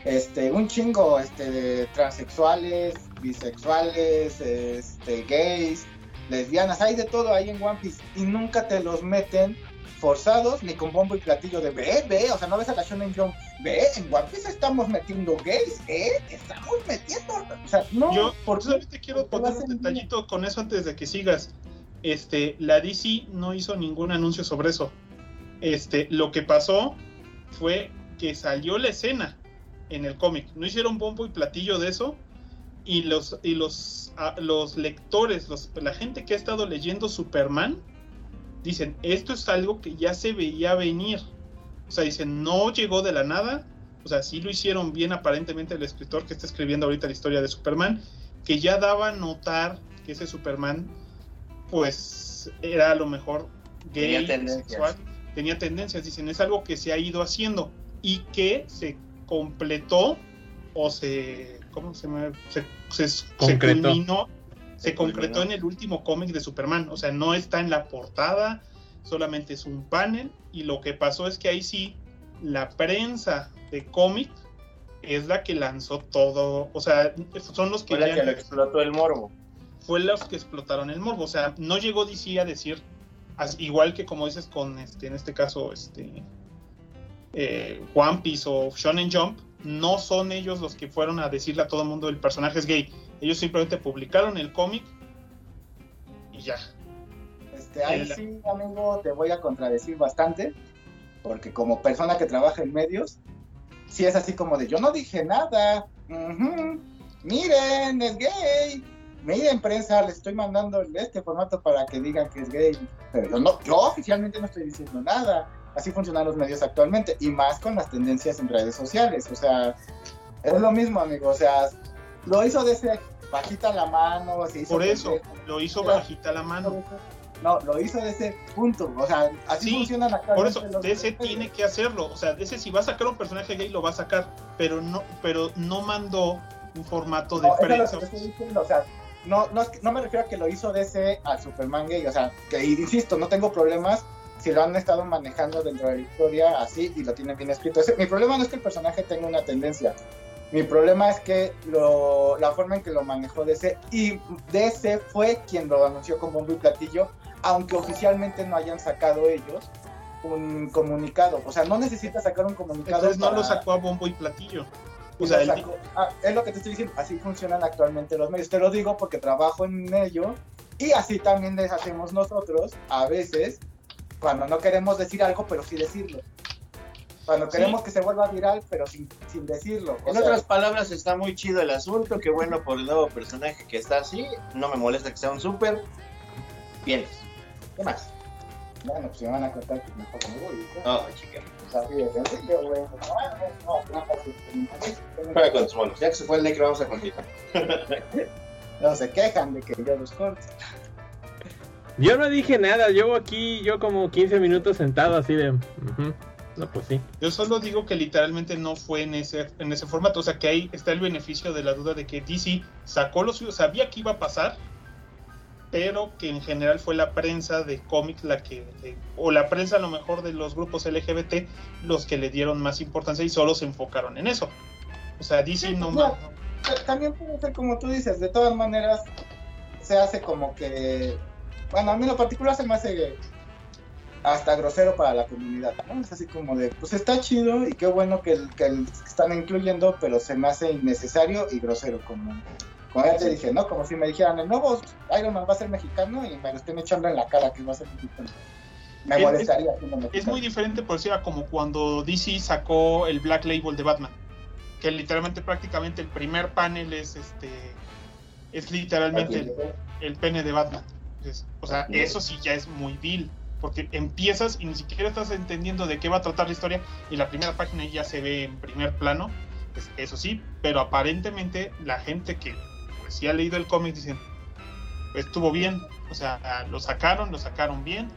este, un chingo este, de transexuales, bisexuales, este, gays, lesbianas, hay de todo ahí en One Piece y nunca te los meten forzados ni con bombo y platillo de ve, ve, o sea, no ves a la Shonen Jump, ve, en One Piece estamos metiendo gays, eh, estamos metiendo, o sea, no, Yo ¿por solamente quiero ¿Por qué poner un detallito con eso antes de que sigas. Este, la DC no hizo ningún anuncio sobre eso. Este, lo que pasó fue que salió la escena en el cómic. No hicieron bombo y platillo de eso. Y los, y los, a- los lectores, los, la gente que ha estado leyendo Superman, dicen, esto es algo que ya se veía venir. O sea, dicen, no llegó de la nada. O sea, sí lo hicieron bien aparentemente el escritor que está escribiendo ahorita la historia de Superman, que ya daba a notar que ese Superman, pues, era a lo mejor gay, Tenía tendencias. sexual, tenía tendencias. Dicen, es algo que se ha ido haciendo y que se completó o se, ¿cómo se llama? Se, se, se Concretó. culminó, se Se concretó culminó. en el último cómic de Superman. O sea, no está en la portada, solamente es un panel. Y lo que pasó es que ahí sí, la prensa de cómic es la que lanzó todo. O sea, son los que, Fue la que lo explotó el morbo. fue los que explotaron el morbo. O sea, no llegó DC a decir, igual que como dices con este, en este caso, este eh, One Piece o Shonen Jump, no son ellos los que fueron a decirle a todo el mundo el personaje es gay. Ellos simplemente publicaron el cómic y ya. Este, ahí El- sí, amigo, te voy a contradecir bastante, porque como persona que trabaja en medios, sí es así como de, yo no dije nada, ujú, miren, es gay, miren prensa, les estoy mandando este formato para que digan que es gay, pero yo, no, yo oficialmente no estoy diciendo nada, así funcionan los medios actualmente, y más con las tendencias en redes sociales, o sea, es lo mismo, amigo, o sea, lo hizo de ese bajita la mano, se hizo Por eso, lo hizo bajita la mano. No, lo hizo de ese punto. O sea, así Sí, funcionan Por eso, DC tiene que hacerlo. O sea, DC si va a sacar un personaje gay, lo va a sacar. Pero no, pero no mandó un formato de No, es prensa. diciendo, o sea, no, no, no me refiero a que lo hizo DC al Superman gay. O sea, que insisto, no tengo problemas si lo han estado manejando dentro de la historia así y lo tienen bien escrito. Mi problema no es que el personaje tenga una tendencia. Mi problema es que lo, la forma en que lo manejó DC y DC fue quien lo anunció con bombo y platillo, aunque oficialmente no hayan sacado ellos un comunicado. O sea, no necesita sacar un comunicado. Entonces no para- lo sacó a bombo y platillo. O sea, el-. Ah, es lo que te estoy diciendo, así funcionan actualmente los medios. Te lo digo porque trabajo en ello y así también les hacemos nosotros a veces cuando no queremos decir algo, pero sí decirlo. Cuando Sí. queremos que se vuelva viral, pero sin, sin decirlo. O En sea, otras palabras, está muy chido el asunto. Qué bueno por el nuevo personaje que está así. No me molesta que sea un súper. Bien. ¿Qué más? Bueno, pues me van a contar, pues mejor me voy. ¿no? Chica. Juega con tus monos. Ya que se fue el necro, vamos a continuar. (laughs) No se quejan de que yo los corte. Yo no dije nada, llevo aquí yo como 15 minutos sentado así de... No, pues sí. Yo solo digo que literalmente no fue en ese, en ese formato. O sea, que ahí está el beneficio de la duda de que DC sacó lo suyo, sabía que iba a pasar, pero que en general fue la prensa de cómics la que, de- o la prensa a lo mejor de los grupos LGBT, los que le dieron más importancia y solo se enfocaron en eso. O sea, DC no ma- ta- También puede ser como tú dices, de todas maneras se hace como que, bueno, a mí en lo particular se me hace hasta grosero para la comunidad, ¿no? Es así como de, pues está chido y qué bueno que, el- que están incluyendo, pero se me hace innecesario y grosero, como, como ya te dije, ¿no? Como si me dijeran, el nuevo Iron Man va a ser mexicano y me lo estén echando en la cara que va a ser mexicano. Me Es- molestaría. Es mexicano. muy diferente, por decir, a como cuando DC sacó el Black Label de Batman. Que literalmente prácticamente el primer panel es este es literalmente el, el pene de Batman. O sea, eso sí ya es muy vil. Porque empiezas y ni siquiera estás entendiendo de qué va a tratar la historia. Y la primera página ya se ve en primer plano. pues, eso sí, pero aparentemente la gente que pues, sí ha leído el cómic dicen, estuvo bien. O sea, lo sacaron, lo sacaron bien.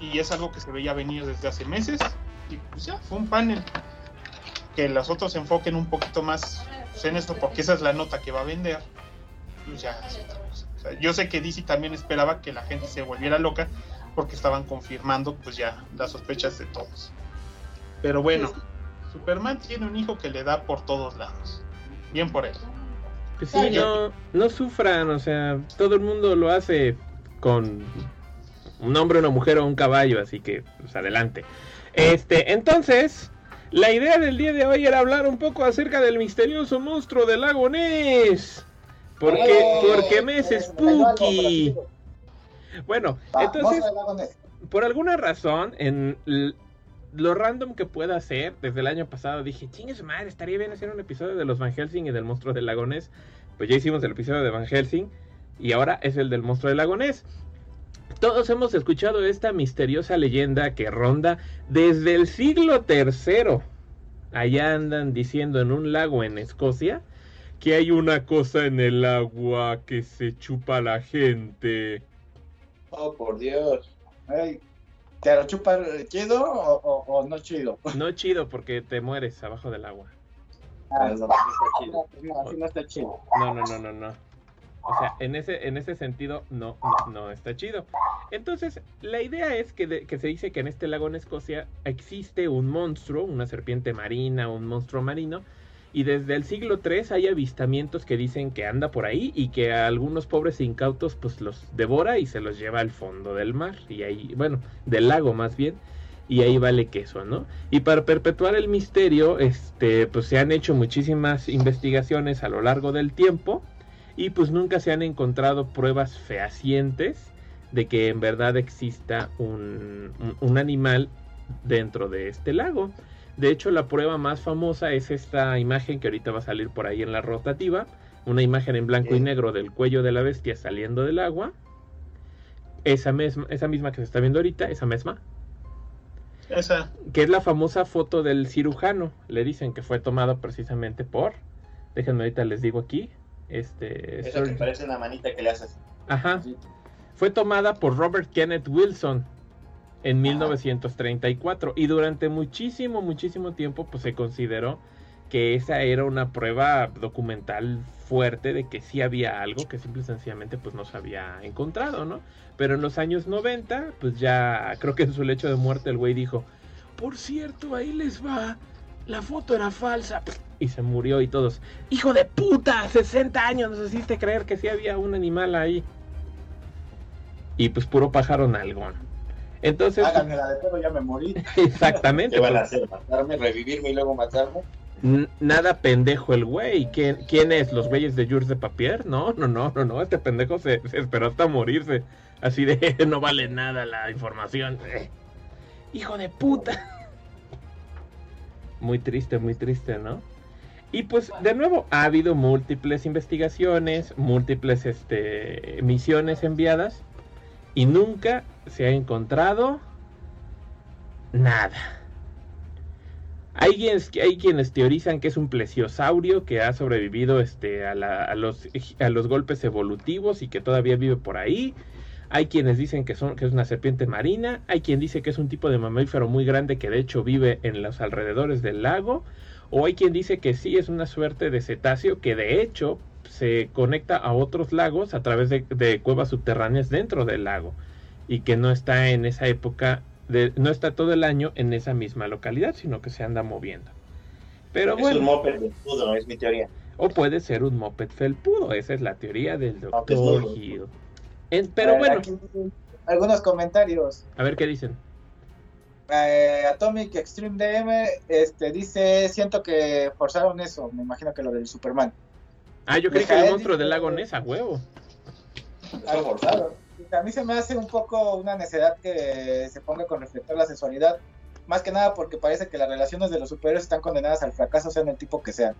y es algo que se veía venir desde hace meses. Y pues ya, fue un panel. Que los otros se enfoquen un poquito más en esto, porque esa es la nota que va a vender. Pues ya. O sea, yo sé que DC también esperaba que la gente se volviera loca, porque estaban confirmando, pues ya, las sospechas de todos. Pero bueno, Superman tiene un hijo que le da por todos lados. Bien por él. Pues sí, no, no sufran, o sea, todo el mundo lo hace con un hombre, una mujer o un caballo, así que pues adelante. Este, entonces, la idea del día de hoy era hablar un poco acerca del misterioso monstruo del lago Ness. Porque, Eh, porque me es eh, me cayó algo, spooky. Bueno, entonces, por alguna razón, en lo random que pueda hacer, desde el año pasado dije, chingue su madre, estaría bien hacer un episodio de los Van Helsing y del monstruo del lago Ness. Pues ya hicimos el episodio de Van Helsing y ahora es el del monstruo del lago Ness. Todos hemos escuchado esta misteriosa leyenda que ronda desde el siglo III. Allá andan diciendo en un lago en Escocia que hay una cosa en el agua que se chupa a la gente. Oh, por Dios. ¿Te lo chupa chido o, o- o no chido? No chido porque te mueres abajo del agua. Ah, no, no, no está chido. no, así no está chido. No, no, no, no, no. O sea, en ese, en ese sentido no, no, no está chido. Entonces, la idea es que, de- que se dice que en este lago en Escocia existe un monstruo, una serpiente marina, un monstruo marino, y desde el siglo III hay avistamientos que dicen que anda por ahí y que a algunos pobres incautos pues los devora y se los lleva al fondo del mar, y ahí, bueno, del lago más bien, y ahí vale queso, ¿no? Y para perpetuar el misterio, este, pues se han hecho muchísimas investigaciones a lo largo del tiempo y pues nunca se han encontrado pruebas fehacientes de que en verdad exista un, un- un animal dentro de este lago. De hecho, la prueba más famosa es esta imagen que ahorita va a salir por ahí en la rotativa, una imagen en blanco y negro del cuello de la bestia saliendo del agua. Esa misma, esa misma que se está viendo ahorita, esa misma, Esa, que es la famosa foto del cirujano. Le dicen que fue tomada precisamente por, déjenme ahorita les digo aquí, este, Eso que parece una manita que le haces. ajá, fue tomada por Robert Kenneth Wilson en 1934 y durante muchísimo, muchísimo tiempo pues se consideró que esa era una prueba documental fuerte de que sí había algo que simple y sencillamente pues no se había encontrado, ¿no? Pero en los años 90 pues ya creo que en su lecho de muerte el güey dijo, por cierto, ahí les va, la foto era falsa y se murió y todos, hijo de puta, 60 años nos hiciste creer que sí había un animal ahí. Y pues puro pájaro nalgón. Entonces, Háganme la de pedo, ya me morí. (laughs) exactamente. ¿Qué van a hacer? ¿Matarme, revivirme y luego matarme? nada pendejo el güey. ¿Quién, ¿Quién es? ¿Los güeyes de Jules de Papier? No, no, no, no, no. Este pendejo se, se esperó hasta morirse. Así de (laughs) no vale nada la información. Eh. Hijo de puta. Muy triste, muy triste, ¿no? Y pues de nuevo ha habido múltiples investigaciones, múltiples este, misiones enviadas y nunca se ha encontrado nada. Hay quienes, hay quienes teorizan que es un plesiosaurio que ha sobrevivido este, a, los, a los golpes evolutivos y que todavía vive por ahí. Hay quienes dicen que, son, que es una serpiente marina. Hay quien dice que es un tipo de mamífero muy grande que de hecho vive en los alrededores del lago. O hay quien dice que sí es una suerte de cetáceo que de hecho se conecta a otros lagos a través de cuevas subterráneas dentro del lago. Y que no está en esa época, de- no está todo el año en esa misma localidad, sino que se anda moviendo. Pero es bueno. un moped de escudo, es mi teoría. O puede ser un moped felpudo, esa es la teoría del doctor felpudo. Gil. En- pero bueno, aquí algunos comentarios. a ver qué dicen. Eh, Atomic Extreme DM este, dice: Siento que forzaron eso. Me imagino que lo del Superman. Ah, yo creí que el monstruo del lago Ness, a huevo. Está forzado. A mí se me hace un poco una necedad que se ponga con reflector la sexualidad. Más que nada porque parece que las relaciones de los superhéroes están condenadas al fracaso, sean el tipo que sean.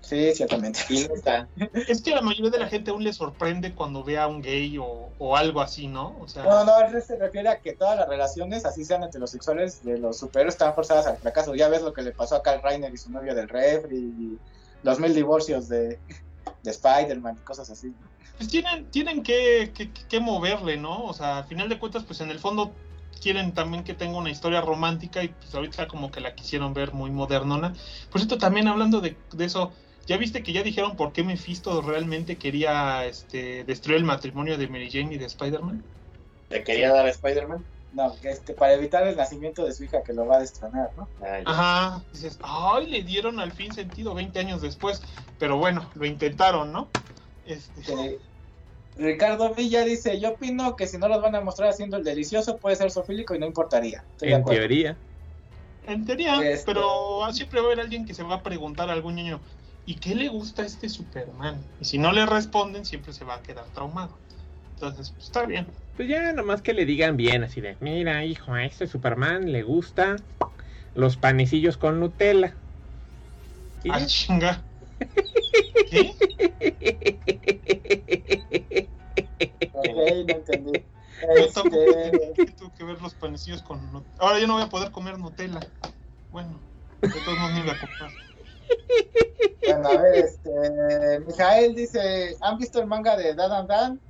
Sí, ciertamente. No está. es que a la mayoría de la gente aún le sorprende cuando ve a un gay o, o algo así, ¿no? O sea, No, no, él se refiere a que todas las relaciones, así sean heterosexuales, de los superhéroes están forzadas al fracaso. Ya ves lo que le pasó a Carl Reiner y su novia del refri, y los mil divorcios de, de Spider-Man y cosas así. Pues tienen, tienen que, que, que moverle, ¿no? O sea, al final de cuentas, pues en el fondo quieren también que tenga una historia romántica y pues ahorita como que la quisieron ver muy modernona. Por cierto, también hablando de, de eso, ¿ya viste que ya dijeron por qué Mephisto realmente quería este, destruir el matrimonio de Mary Jane y de Spider-Man? ¿Le quería dar a Spider-Man? No, que este, para evitar el nacimiento de su hija que lo va a destronar, ¿no? Ajá, dices, ay, le dieron al fin sentido 20 años después, pero bueno, lo intentaron, ¿no? Este, Ricardo Villa dice, yo opino que si no los van a mostrar haciendo el delicioso puede ser sofílico y no importaría. Estoy En teoría. en teoría, Este- pero siempre va a haber alguien que se va a preguntar a algún niño, ¿y qué le gusta a este Superman? Y si no le responden, siempre se va a quedar traumado. Entonces, pues, está bien. Pues ya nomás que le digan bien, así de, mira, hijo, a este Superman le gusta los panecillos con Nutella. Y Ah, ya. chinga. ¿Qué? Ok, no entendí. Yo tampoco Este, ¿Qué tuvo que ver los panecillos con Ahora yo no voy a poder comer Nutella. Bueno, de todos modos voy a comprar. bueno, a ver, este, Mijael dice, ¿han visto el manga de Dan Dan?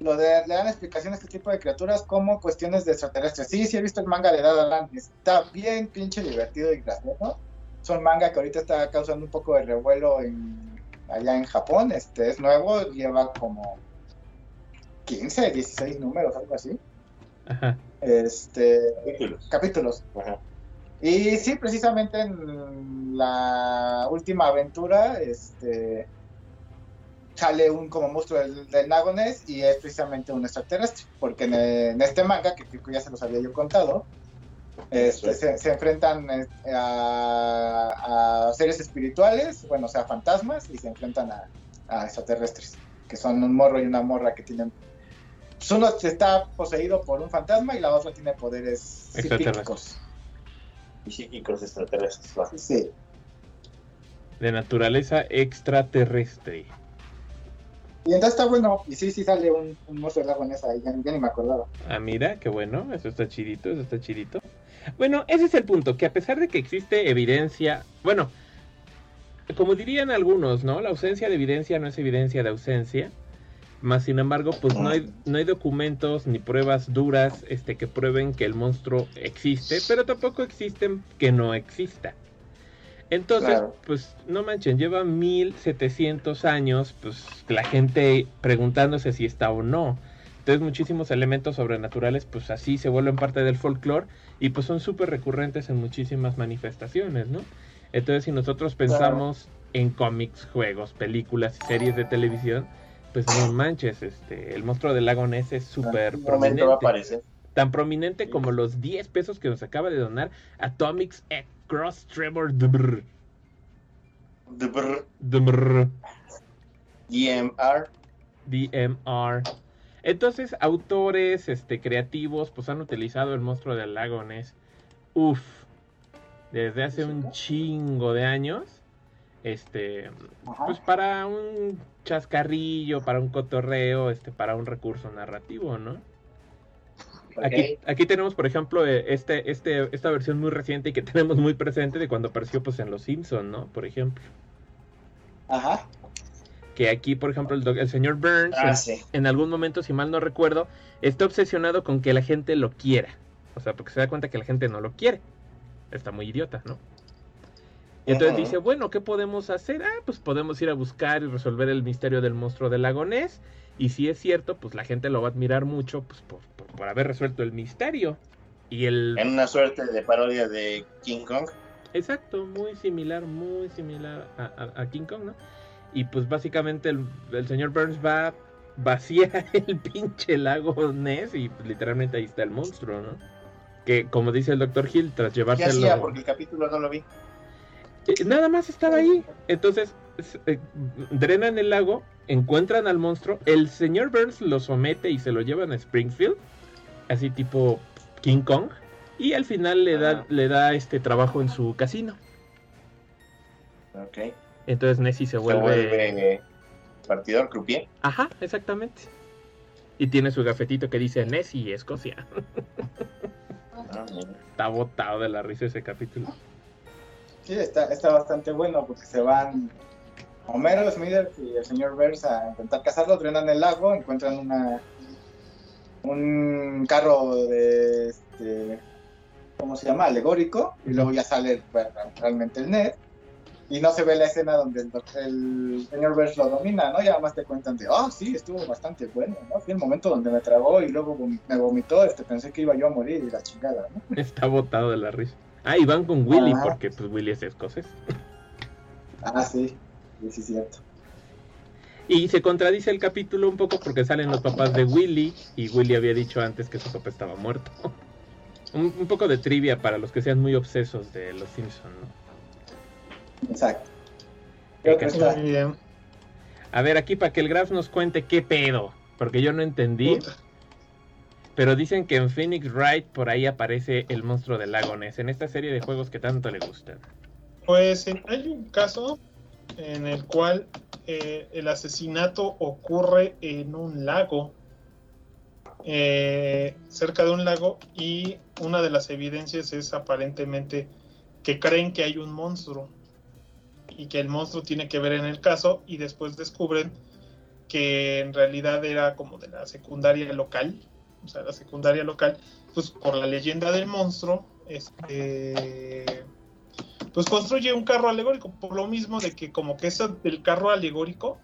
Lo de, le dan explicación a este tipo de criaturas como cuestiones de extraterrestres. Sí, sí he visto el manga de Dan Dan. Está bien pinche divertido y gracioso. Un manga que ahorita está causando un poco de revuelo en, allá en Japón. Este es nuevo, lleva como 15, 16 números, algo así. Ajá. Este, Capítulos. capítulos. Ajá. Y sí, precisamente en la última aventura, este sale un como monstruo del, del lago Ness y es precisamente un extraterrestre, porque en, en este manga, que creo que ya se los había yo contado, este, se, se enfrentan eh, a, a seres espirituales, bueno, o sea, fantasmas, y se enfrentan a, a extraterrestres, que son un morro y una morra que tienen... pues uno está poseído por un fantasma y la otra tiene poderes psíquicos. Y psíquicos extraterrestres. va. Sí. De naturaleza extraterrestre. Y entonces está bueno. Y sí, sí sale un, un monstruo de lago en esa. Ya, ya ni me acordaba. Ah, mira, qué bueno, eso está chidito, eso está chidito. Bueno, ese es el punto, que a pesar de que existe evidencia, bueno, como dirían algunos, ¿no? La ausencia de evidencia no es evidencia de ausencia. Más sin embargo, pues no hay, no hay documentos ni pruebas duras este, que prueben que el monstruo existe, pero tampoco existen que no exista. Entonces, Claro. pues no manchen, lleva 1700 años, pues la gente preguntándose si está o no. Entonces muchísimos elementos sobrenaturales pues así se vuelven parte del folclore y pues son súper recurrentes en muchísimas manifestaciones, ¿no? Entonces si nosotros pensamos en cómics, juegos, películas y series de televisión, pues no manches, este, el monstruo del lago Ness es súper va a prominente. aparecer. Tan prominente como los 10 pesos que nos acaba de donar Atomics X Cross Trevor The brr, Dbrr. DMR. DMR. Entonces, autores este, creativos pues han utilizado el monstruo del lago Ness. Uf. Desde hace un chingo de años. Este. Ajá. Pues para un chascarrillo, para un cotorreo, este, para un recurso narrativo, ¿no? Aquí, aquí tenemos, por ejemplo, eh, este, este, esta versión muy reciente y que (laughs) tenemos muy presente de cuando apareció pues en Los Simpson, ¿no? Por ejemplo. Ajá. Que aquí, por ejemplo, el, doc- el señor Burns Ah, en- sí. en algún momento, si mal no recuerdo, está obsesionado con que la gente lo quiera. O sea, porque se da cuenta que la gente no lo quiere. Está muy idiota, ¿no? Y entonces dice, bueno, ¿qué podemos hacer? Ah, pues podemos ir a buscar y resolver el misterio del monstruo del lago Ness. Y si es cierto, pues la gente lo va a admirar mucho pues, por, por- por haber resuelto el misterio. Y el... En una suerte de parodia de King Kong. Exacto, muy similar, muy similar a, a- a King Kong, ¿no? Y pues básicamente el, el señor Burns va vacía (laughs) el pinche lago Ness y pues, literalmente ahí está el monstruo, ¿no? Que como dice el Dr. Hill, tras ¿Qué llevárselo... hacía? Porque el capítulo no lo vi. Eh, Nada más estaba ahí. Entonces, eh, drenan el lago, encuentran al monstruo, el señor Burns lo somete y se lo llevan a Springfield, así tipo King Kong, y al final le da, Ajá. le da este trabajo en su casino. Ok. Entonces Nessie se Se vuelve... vuelve partidor croupier. Ajá, exactamente. Y tiene su gafetito que dice Nessie, Escocia. (laughs) Está botado de la risa ese capítulo. Sí, está, está bastante bueno porque se van Homero, Smithers y el señor Burns a intentar cazarlo, drenan el lago, encuentran una un carro de este, ¿cómo se llama? Alegórico, y luego ya sale realmente el Ned, y no se ve la escena donde el, el señor Burns lo domina, ¿no? Ya nada más te cuentan de, oh, sí, estuvo bastante bueno, ¿no? Fue el momento donde me tragó y luego vom- me vomitó, este, pensé que iba yo a morir y la chingada, ¿no? (laughs) Está botado de la risa. Ah, y van con Willy, Ajá. porque pues Willy es escocés. Ah, sí, sí, sí, cierto. Y se contradice el capítulo un poco porque salen los papás de Willy y Willy había dicho antes que su papá estaba muerto. (laughs) Un, un poco de trivia para los que sean muy obsesos de los Simpsons, ¿no? Exacto. Creo que está. Muy bien. A ver, aquí para que el Graf nos cuente qué pedo, porque yo no entendí, Puta. pero dicen que en Phoenix Wright por ahí aparece el monstruo del lago Ness, en esta serie de juegos que tanto le gustan. Pues hay un caso en el cual eh, el asesinato ocurre en un lago, eh, cerca de un lago, y una de las evidencias es aparentemente que creen que hay un monstruo y que el monstruo tiene que ver en el caso y después descubren que en realidad era como de la secundaria local, o sea, la secundaria local, pues por la leyenda del monstruo, este pues construye un carro alegórico, por lo mismo de que como que eso del carro alegórico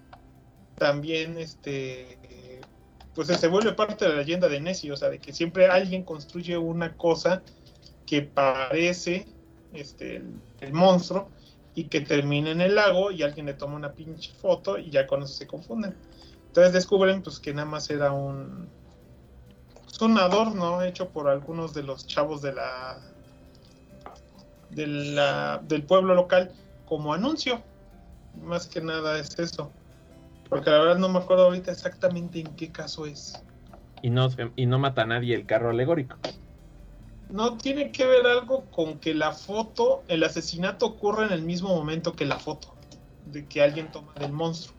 también este pues se vuelve parte de la leyenda de Nessie, o sea, de que siempre alguien construye una cosa que parece este el, el monstruo y que termina en el lago y alguien le toma una pinche foto y ya con eso se confunden. Entonces descubren pues que nada más era un pues, un hecho por algunos de los chavos de la de la- del pueblo local como anuncio. Más que nada es eso. Porque la verdad no me acuerdo ahorita exactamente en qué caso es. Y no, y no mata a nadie el carro alegórico. No tiene que ver algo con que la foto, el asesinato ocurre en el mismo momento que la foto. De que alguien toma del monstruo.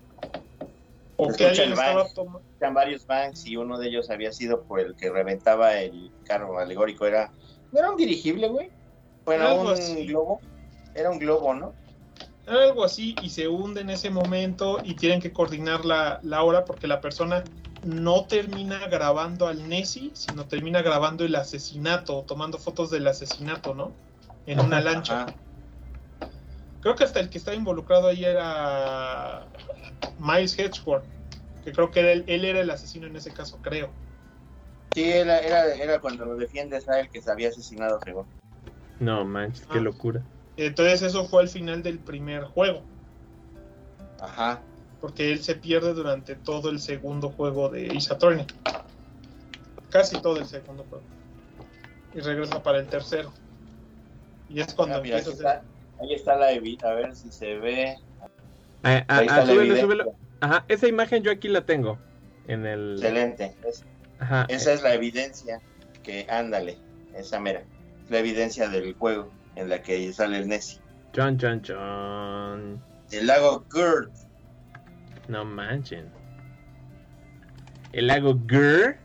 O que alguien estaba tomando. Eran varios banks y uno de ellos había sido por el que reventaba el carro alegórico. Era, ¿No era un dirigible, güey? Bueno, Algo un así. globo. Era un globo, ¿no? algo así y se hunde en ese momento y tienen que coordinar la, la hora porque la persona no termina grabando al Nessie, sino termina grabando el asesinato, tomando fotos del asesinato, ¿no? En una lancha. Ajá. Creo que hasta el que estaba involucrado ahí era Miles Hedgeworth, que creo que era él, él era el asesino en ese caso, creo. Sí, era, era, era cuando lo defiendes a el que se había asesinado, creo. No manches, qué Ah. locura. Entonces eso fue al final del primer juego, Ajá. Porque él se pierde durante todo el segundo juego de Ace Attorney. Casi todo el segundo juego. Y regresa para el tercero. Y es cuando Ah, mira, empieza aquí a hacer- está, ahí está la evi- a ver si se ve. Ah, ah, está ah, súbelo, súbelo. Ajá, esa imagen yo aquí la tengo. En el. Excelente. Es- Ajá. esa es la evidencia que, ándale, esa mera. La evidencia del juego en la que sale el Nessie. Chon, chon, chon. El lago Gurt. No manchen. El lago Gur.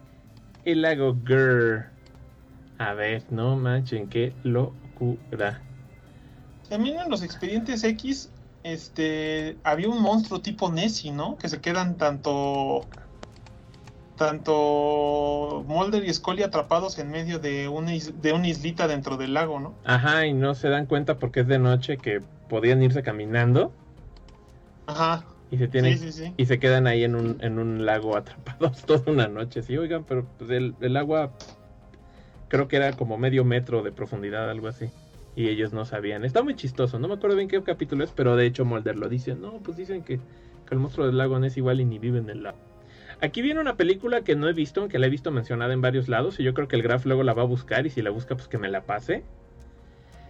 El lago Gur. A ver, no manchen, qué locura. También en los expedientes X, este, había un monstruo tipo Nessie, ¿no? Que se quedan tanto, tanto Mulder y Scully atrapados en medio de una, is- de una islita dentro del lago, ¿no? Ajá, y no se dan cuenta porque es de noche que podían irse caminando Ajá. Y se tienen Sí, sí, sí. y se quedan ahí en un, en un lago atrapados (laughs) toda una noche. Sí, oigan, pero pues, el, el agua creo que era como medio metro de profundidad, algo así. Y ellos no sabían. Está muy chistoso, no me acuerdo bien qué capítulo es, pero de hecho Mulder lo dice. No, pues dicen que, que el monstruo del lago no es igual y ni vive en el lago. Aquí viene una película que no he visto, aunque la he visto mencionada en varios lados, y yo creo que el Graf luego la va a buscar, y si la busca, pues que me la pase.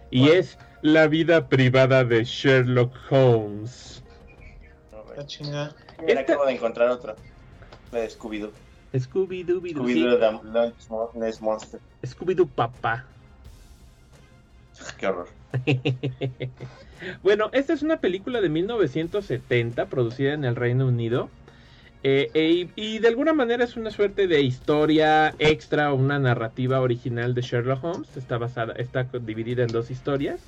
Y es La vida privada de Sherlock Holmes. La chingada. Acabo de encontrar otra. La de Scooby-Doo. Scooby-Doo, Scooby-Doo the Lunch Mo- Nest Monster. Scooby-Doo papá. Qué horror. (laughs) bueno, esta es una película de 1970 producida en el Reino Unido. eh, e- y de alguna manera es una suerte de historia extra o una narrativa original de Sherlock Holmes. Está basada, está dividida en dos historias.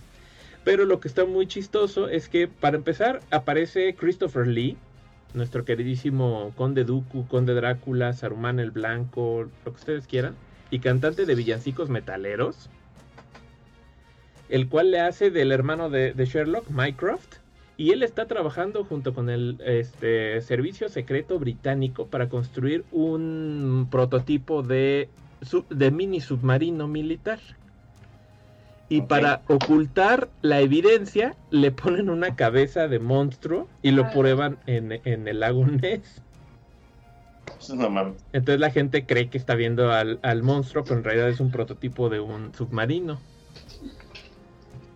Pero lo que está muy chistoso es que para empezar aparece Christopher Lee, nuestro queridísimo Conde Dooku, Conde Drácula, Saruman el Blanco, lo que ustedes quieran. y cantante de villancicos metaleros, el cual le hace del hermano de, Sherlock, Mycroft, y él está trabajando junto con el este, servicio secreto británico para construir un prototipo de mini submarino militar. Y para ocultar la evidencia, le ponen una cabeza de monstruo y lo prueban en, en el lago Ness. Eso no mames. Entonces la gente cree que está viendo al, al monstruo, pero en realidad es un prototipo de un submarino.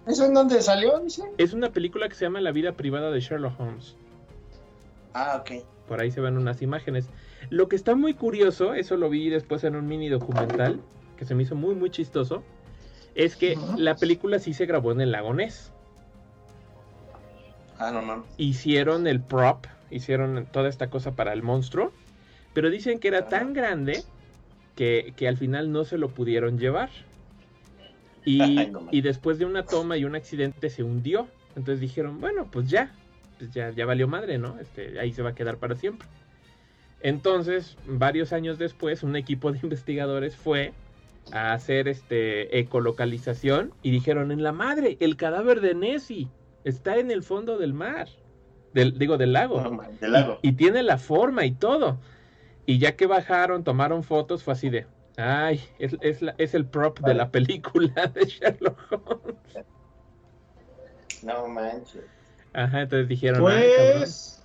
¿Eso en dónde salió, dice? Es una película que se llama La vida privada de Sherlock Holmes. Ah, ok. Por ahí se ven unas imágenes. Lo que está muy curioso, eso lo vi después en un mini documental, que se me hizo muy, muy chistoso, es que la película sí se grabó en el lago Ness. Ah, no mames. Hicieron el prop, hicieron toda esta cosa para el monstruo, pero dicen que era tan grande que, que al final no se lo pudieron llevar. Y, (laughs) Ay, no manches. y después de una toma y un accidente se hundió. Entonces dijeron, bueno, pues ya, pues ya, ya valió madre, ¿no? Este, ahí se va a quedar para siempre. Entonces, varios años después, un equipo de (laughs) investigadores fue a hacer este ecolocalización y dijeron, en la madre, el cadáver de Nessie está en el fondo del mar, del, digo, del lago. No Del lago. Y, y tiene la forma y todo. Y ya que bajaron, tomaron fotos, fue así de, ay, es, es, la- es el prop de la película de Sherlock Holmes. No manches. Ajá, entonces dijeron. Pues,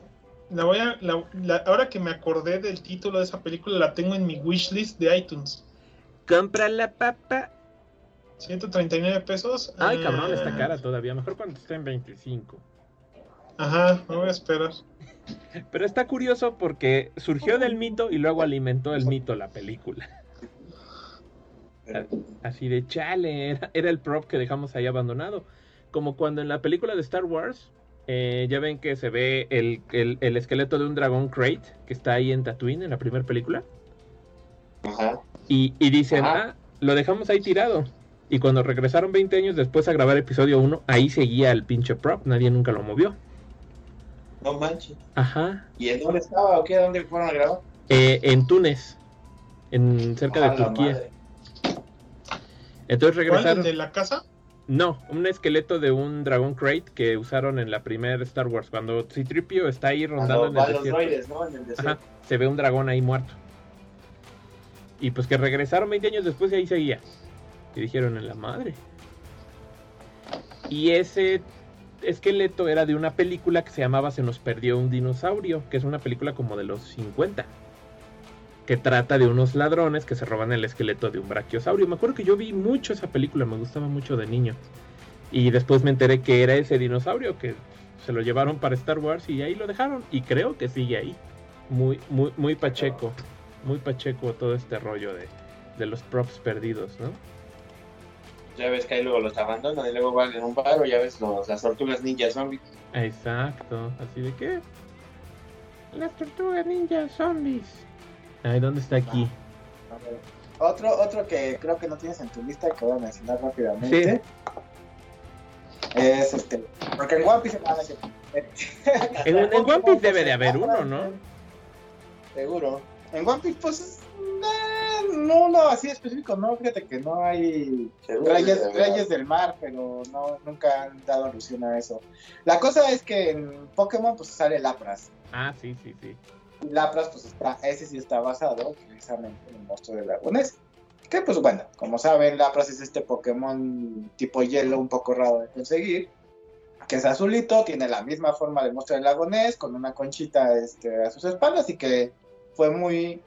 la voy a, la- la- ahora que me acordé del título de esa película, la tengo en mi wishlist de iTunes. Compra la papa. 139 pesos. Ay, cabrón, está Ah, cara todavía. Mejor cuando esté en 25. Ajá, me voy a esperar. (laughs) Pero está curioso porque surgió del mito y luego alimentó el mito la película. (laughs) Así de chale, era, era el prop que dejamos ahí abandonado. Como cuando en la película de Star Wars, eh, ya ven que se ve el, el- el esqueleto de un dragón Crate que está ahí en Tatooine en la primera película. Ajá. Y, y dicen, Ajá. ah, lo dejamos ahí tirado. Y cuando regresaron 20 años después a grabar episodio 1, ahí seguía el pinche prop, nadie nunca lo movió. No manches. Ajá. ¿Y en dónde estaba o qué? ¿Dónde fueron a grabar? Eh, en Túnez, en cerca Ah, de Turquía. madre. Entonces ¿Cuál? ¿El regresaron. de la casa? No, un esqueleto de un Dragon Crate que usaron en la primera Star Wars. Cuando Citripio está ahí rondando los, en a el los desierto. droides, ¿no? En el desierto. Ajá, se ve un dragón ahí muerto. Y pues que regresaron 20 años después y ahí seguía. Y dijeron en la madre. Y ese esqueleto era de una película que se llamaba Se nos perdió un dinosaurio, que es una película como de los 50. Que trata de unos ladrones que se roban el esqueleto de un brachiosaurio. Me acuerdo que yo vi mucho esa película, me gustaba mucho de niño. Y después me enteré que era ese dinosaurio que se lo llevaron para Star Wars y ahí lo dejaron. Y creo que sigue ahí. Muy, muy, muy pacheco. Muy pacheco todo este rollo de, de los props perdidos, ¿no? Ya ves que ahí luego los abandonan y luego van en un bar o ya ves los, las tortugas ninja zombies. Exacto. Así de que. Las tortugas ninja zombies. Ay, ¿dónde está aquí? A ver, Otro, otro que creo que no tienes en tu lista que voy a mencionar rápidamente. Es este. Porque en One Piece. ah, no cierto. En, en (laughs) One Piece debe de haber uno, ¿no? Seguro. En One Piece, pues. eh, No, no, así específico, no. Fíjate que no hay reyes, del mar, pero no, nunca han dado alusión a eso. La cosa es que en Pokémon, pues sale Lapras. Ah, sí, sí, sí. Lapras, pues está, ese sí está basado precisamente en el monstruo del lago Ness. Que pues bueno, como saben, Lapras es este Pokémon tipo hielo un poco raro de conseguir. Que es azulito, tiene la misma forma del monstruo del lago Ness, con una conchita este, a sus espaldas y que fue muy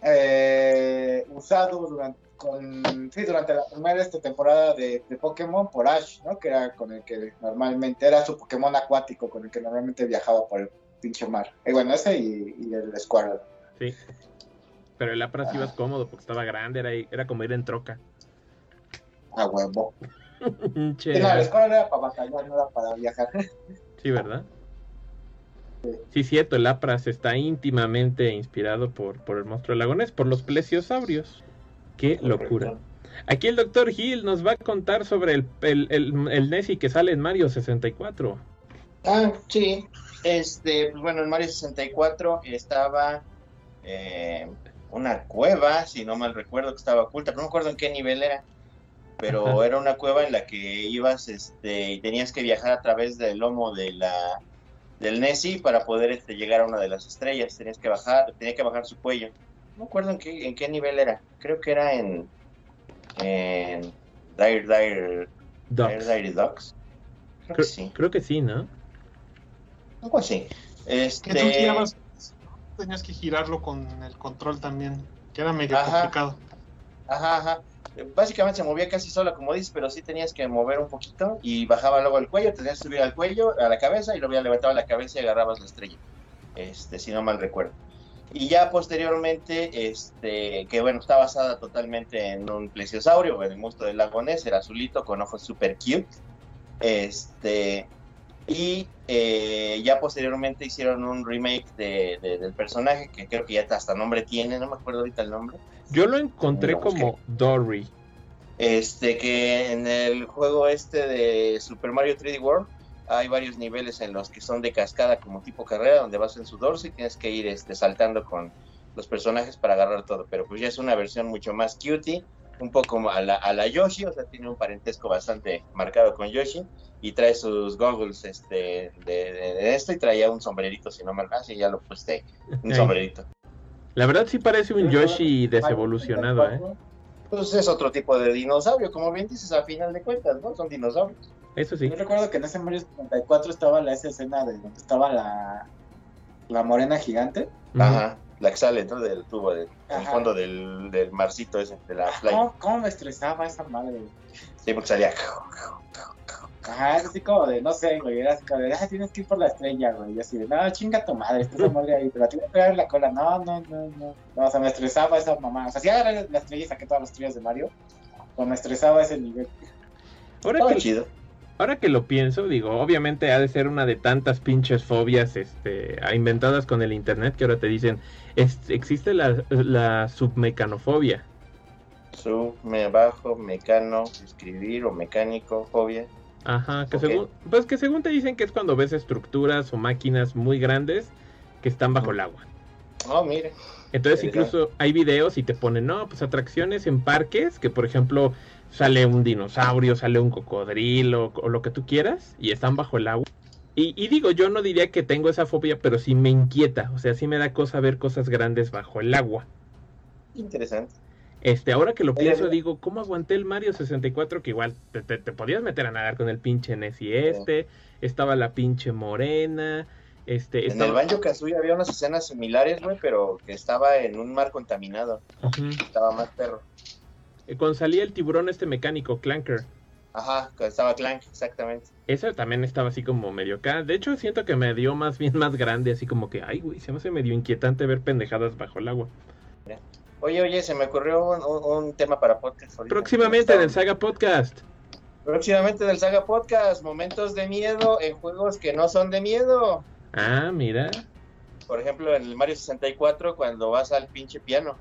eh, usado durante, con, sí, durante la primera este, temporada de, de Pokémon por Ash, ¿no? Que era con el que normalmente era su Pokémon acuático, con el que normalmente viajaba por el pinche mar. Y bueno, ese y, y el Squirtle. Sí. Pero el Lapras ibas cómodo porque estaba grande, era, era como ir en troca. A huevo. (laughs) Che. Sí, no, el Squirtle era para batallar, no era para viajar. Sí, ¿verdad? Sí, cierto, el Lapras está íntimamente inspirado por, por el monstruo del lagonés, por los plesiosaurios. Qué locura. Aquí el Dr. Hill nos va a contar sobre el, el, el, el Nessie que sale en Mario 64. Ah, sí. Este, pues bueno, en Mario 64 estaba eh, una cueva, si no mal recuerdo, que estaba oculta, no me acuerdo en qué nivel era, pero Ajá. era una cueva en la que ibas este, y tenías que viajar a través del lomo de la del Nessie para poder este, llegar a una de las estrellas, tenías que bajar, tenía que bajar su cuello. No me acuerdo en qué, en qué nivel era, creo que era en, en Dire Dire, Dire, Docs. Dire Docks. Creo que sí, creo que sí, ¿no? algo así. Este, Que tú girabas, tenías que girarlo con el control también, que era medio Ajá. complicado. Ajá, ajá. Básicamente se movía casi sola, como dices, pero sí tenías que mover un poquito y bajaba luego el cuello, tenías que subir al cuello, a la cabeza y luego ya levantaba la cabeza y agarrabas la estrella. Este, si no mal recuerdo. Y ya posteriormente, este, que bueno, está basada totalmente en un plesiosaurio, el monstruo del lago Ness, era azulito con ojos super cute. Este, y eh, ya posteriormente hicieron un remake de- de- del personaje, que creo que ya hasta nombre tiene, no me acuerdo ahorita el nombre. Yo lo encontré Lo como Dory. Este que en el juego este de Super Mario 3D World hay varios niveles en los que son de cascada como tipo carrera donde vas en su dorso y tienes que ir este, saltando con los personajes para agarrar todo, pero pues ya es una versión mucho más cutie, un poco a la, a la Yoshi, o sea, tiene un parentesco bastante marcado con Yoshi y trae sus goggles este, de, de- de esto y traía un sombrerito, si no me ah, sí, ya lo puse, un sombrerito. La verdad sí parece un Yoshi desevolucionado, ¿eh? Pues es otro tipo de dinosaurio, como bien dices, al final de cuentas, ¿no? Son dinosaurios. Eso sí. Yo recuerdo que en ese Mario 64 estaba la esa escena de donde estaba la, la morena gigante. Ajá, la que sale ¿no? del tubo, del fondo del, del marcito ese, de la playa. ¿Cómo, cómo me estresaba esa madre? Sí, porque salía. (laughs) Ajá, es así como de, no sé, güey, era así como de, ah, tienes que ir por la estrella, güey, y así de, no, chinga tu madre, está esa madre ahí, pero la tienes que pegar en la cola, no, no, no, no, no, o sea, me estresaba esa mamá, o sea, sí agarré la estrella y saqué todas las estrellas de Mario, pero me estresaba ese nivel. Ahora Estaba que, chido. ahora que lo pienso, digo, obviamente ha de ser una de tantas pinches fobias este, inventadas con el internet que ahora te dicen, es- existe la, la submecanofobia. Sub, me bajo, mecano, escribir o mecánico, fobia. Ajá, que según, pues que según te dicen que es cuando ves estructuras o máquinas muy grandes que están bajo el agua. Oh, mire. Entonces incluso hay videos y te ponen, no, pues atracciones en parques, que por ejemplo sale un dinosaurio, sale un cocodrilo o lo que tú quieras y están bajo el agua. Y, y digo, yo no diría que tengo esa fobia, pero sí me inquieta, o sea, sí me da cosa ver cosas grandes bajo el agua. Interesante. Este, ahora que lo pienso, mira. digo, ¿cómo aguanté el Mario 64? Que igual te, te- te podías meter a nadar con el pinche Nessie este, estaba la pinche morena, este, En el estaba... Banjo Kazooie había unas escenas similares, güey, pero que estaba en un mar contaminado. Estaba más perro. Eh, Cuando salía el tiburón este mecánico, Clanker. Ajá, estaba Clank, exactamente. Ese también estaba así como medio acá. De hecho, siento que me dio más bien más grande, así como que, ay, güey, se me hace medio inquietante ver pendejadas bajo el agua. Oye, oye, se me ocurrió un, un- un tema para podcast. ahorita. Próximamente en el Saga Podcast. Próximamente del Saga Podcast, momentos de miedo en juegos que no son de miedo. Ah, mira. Por ejemplo, en el Mario 64, cuando vas al pinche piano,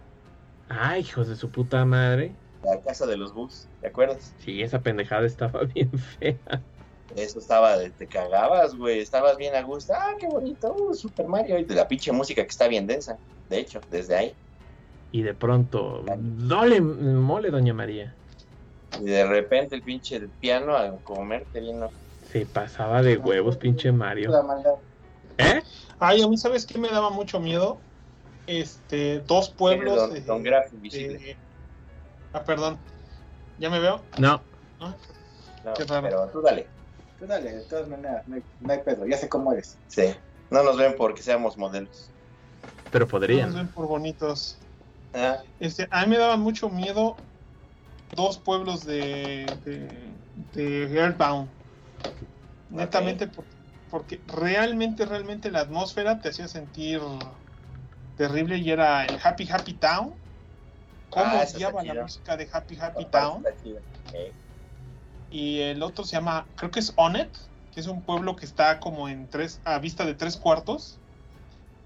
Ay, hijos de su puta madre. la casa de los bugs, ¿te acuerdas? Sí, esa pendejada estaba (laughs) bien fea. Eso estaba, de- te cagabas, güey, estabas bien a gusto. Ah, qué bonito, uh, Super Mario. Y de la pinche música que está bien densa, de hecho, desde ahí. Y de pronto, dole mole, doña María. Y de repente el pinche piano a comerte bien. ¿no? Se pasaba de huevos, pinche Mario. ¿Eh? Ay, a mí, ¿sabes qué me daba mucho miedo? Este, dos pueblos. Don, eh, Don Graf invisible. eh, ah, perdón. ¿Ya me veo? No. No, qué raro. pero tú dale. Tú dale, de todas maneras, no hay, no hay pedo, ya sé cómo eres. Sí. No nos ven porque seamos modelos. Pero Nos podrían. ven por bonitos. Ah, Este, a mí me daban mucho miedo dos pueblos de, de, de Earthbound. Netamente por- porque realmente, realmente la atmósfera te hacía sentir terrible y era el Happy Happy Town. ¿Cómo Ah, odiaba la música de Happy Happy Town? Y el otro se llama, creo que es Onet, que es un pueblo que está como en tres, a vista de tres cuartos.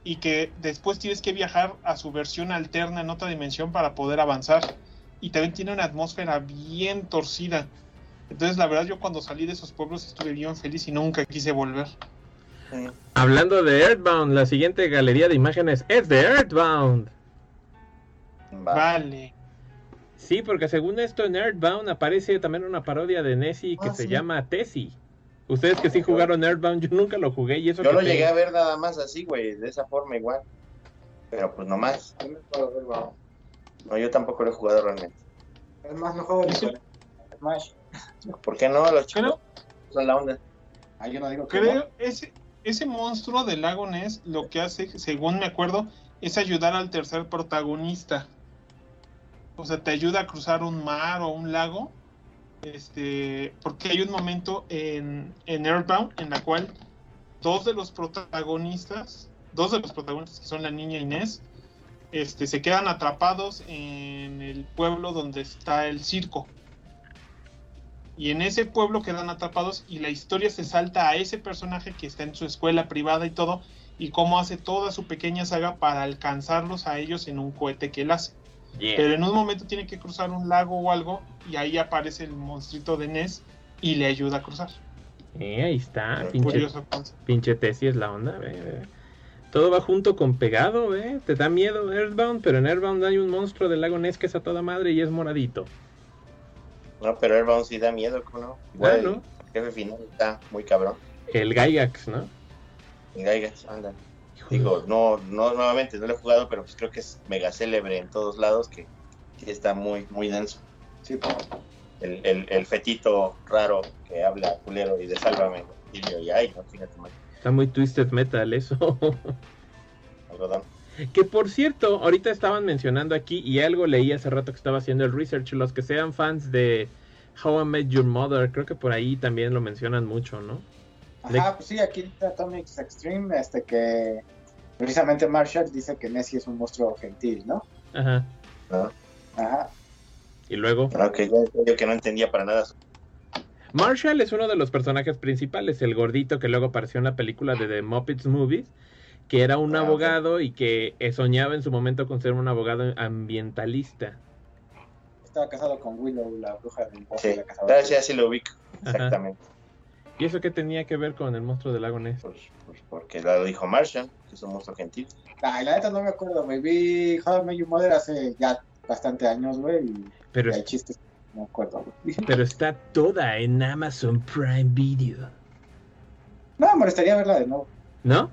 Y que después tienes que viajar a su versión alterna en otra dimensión para poder avanzar. Y también tiene una atmósfera bien torcida. Entonces, la verdad, yo cuando salí de esos pueblos estuve bien feliz y nunca quise volver. Hablando de Earthbound, la siguiente galería de imágenes es de Earthbound. Va. Vale. Sí, porque según esto en Earthbound aparece también una parodia de Nessie que Ah, se sí. llama Tessie. Ustedes que sí jugaron Earthbound, yo nunca lo jugué y eso Yo lo te- llegué a ver nada más así, güey, de esa forma igual. Pero pues nomás. Yo no yo tampoco lo he jugado realmente. Es más, no juego. Smash. (laughs) ¿Por qué no? Los chicos son la onda. Ah, yo no digo que creo ese, ese monstruo del lago Ness lo que hace, según me acuerdo, es ayudar al tercer protagonista. O sea, te ayuda a cruzar un mar o un lago. Este, porque hay un momento en, en Earthbound en la cual dos de los protagonistas, dos de los protagonistas que son la niña Inés, este, se quedan atrapados en el pueblo donde está el circo. Y en ese pueblo quedan atrapados y la historia se salta a ese personaje que está en su escuela privada y todo, y cómo hace toda su pequeña saga para alcanzarlos a ellos en un cohete que él hace. Yeah. Pero en un momento tiene que cruzar un lago o algo, y ahí aparece el monstruito de Ness y le ayuda a cruzar. Eh, ahí está, pinche, Curioso pinche Tessie es la onda, ve, ve. Todo va junto con pegado, ¿eh? Te da miedo Earthbound, pero en Earthbound hay un monstruo del lago Ness que es a toda madre y es moradito. No, pero Airbound sí da miedo, ¿no? Ah, Igual ¿no? el jefe final está muy cabrón. El Gygax, ¿no? Y Gaigas, anda. Digo, no, no, nuevamente no lo he jugado, pero pues creo que es mega célebre en todos lados, que está muy, muy denso. Sí, pues. El, el, el fetito raro que habla culero y de sálvame. Y yo, y ay, no, fíjate, man, Está muy twisted metal eso. (laughs) algodón. Que por cierto, ahorita estaban mencionando aquí y algo leí hace rato que estaba haciendo el research, los que sean fans de How I Met Your Mother, creo que por ahí también lo mencionan mucho, ¿no? De- Ajá, pues sí, aquí dice Atomics Extreme, este que precisamente Marshall dice que Nessie es un monstruo gentil, ¿no? Ajá. ¿no? Ajá. Y luego, que yo, yo que no entendía para nada. Marshall es uno de los personajes principales, el gordito que luego apareció en la película de The Muppets Movies, que era un Ah, abogado y que eh, soñaba en su momento con ser un abogado ambientalista. Estaba casado con Willow, la bruja del bosque. Sí, la cazaba. claro, sí, así lo ubico. Exactamente. ¿Y eso qué tenía que ver con el monstruo del lago Ness? Pues, pues porque lo dijo Marshall, que es un monstruo gentil. Ay, la neta no me acuerdo, güey. Vi How I Met Your Mother hace ya bastante años, güey, y Pero, y hay chistes, no me acuerdo, güey. (laughs) pero está toda en Amazon Prime Video. No, me molestaría verla de nuevo. ¿No?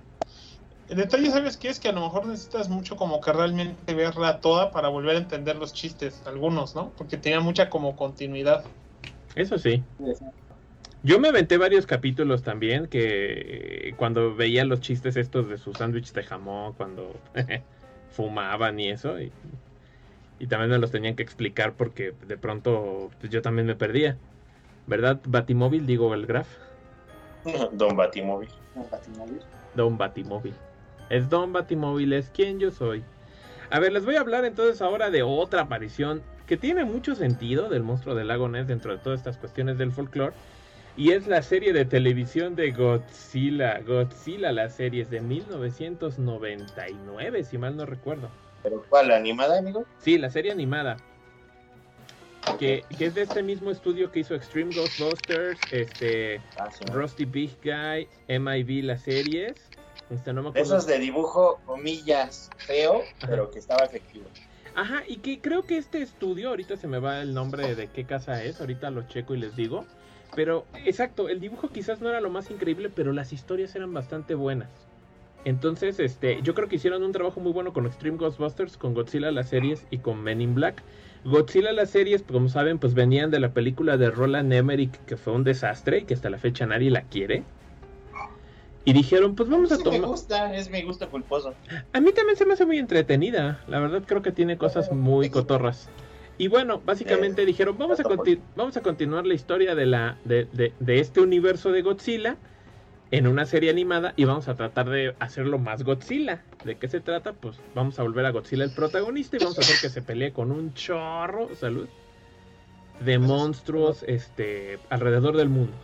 El detalle, ¿sabes qué? Es que a lo mejor necesitas mucho como que realmente verla toda para volver a entender los chistes, algunos, ¿no? Porque tenía mucha como continuidad. Eso sí. Sí, sí. Yo me aventé varios capítulos también que eh, cuando veía los chistes estos de su sándwich de jamón, cuando (laughs) fumaban y eso, y, y también me los tenían que explicar porque de pronto pues, yo también me perdía. ¿Verdad? Batimóvil, digo el Graf. (laughs) Don Batimóvil. No, Batimóvil. Don Batimóvil. Es Don Batimóvil, es quien yo soy. A ver, les voy a hablar entonces ahora de otra aparición que tiene mucho sentido del monstruo del lago Ness dentro de todas estas cuestiones del folclore. Y es la serie de televisión de Godzilla. Godzilla, la serie es de 1999, si mal no recuerdo. ¿Pero cuál? ¿La animada, amigo? Sí, la serie animada. Que, que es de este mismo estudio que hizo Extreme Ghostbusters, este, Ah, sí. Rusty Big Guy, MIB, las series. Este, no me acuerdo. Esos de dibujo, comillas, feo, pero que estaba efectivo. Ajá, y que creo que este estudio, ahorita se me va el nombre de qué casa es, ahorita lo checo y les digo. Pero, exacto, el dibujo quizás no era lo más increíble, pero las historias eran bastante buenas. Entonces, este, yo creo que hicieron un trabajo muy bueno con Extreme Ghostbusters, con Godzilla las series y con Men in Black. Godzilla las series, como saben, pues venían de la película de Roland Emmerich, que fue un desastre y que hasta la fecha nadie la quiere. Y dijeron, pues vamos a Sí me tomar... gusta, es mi gusto culposo. A mí también se me hace muy entretenida. La verdad creo que tiene cosas muy cotorras. Y bueno, básicamente Eh, dijeron, vamos a, vamos a continuar la historia de, la, de, de- de este universo de Godzilla en una serie animada y vamos a tratar de hacerlo más Godzilla. ¿De qué se trata? Pues vamos a volver a Godzilla el protagonista y vamos a hacer que se pelee con un chorro, salud, de monstruos este, alrededor del mundo.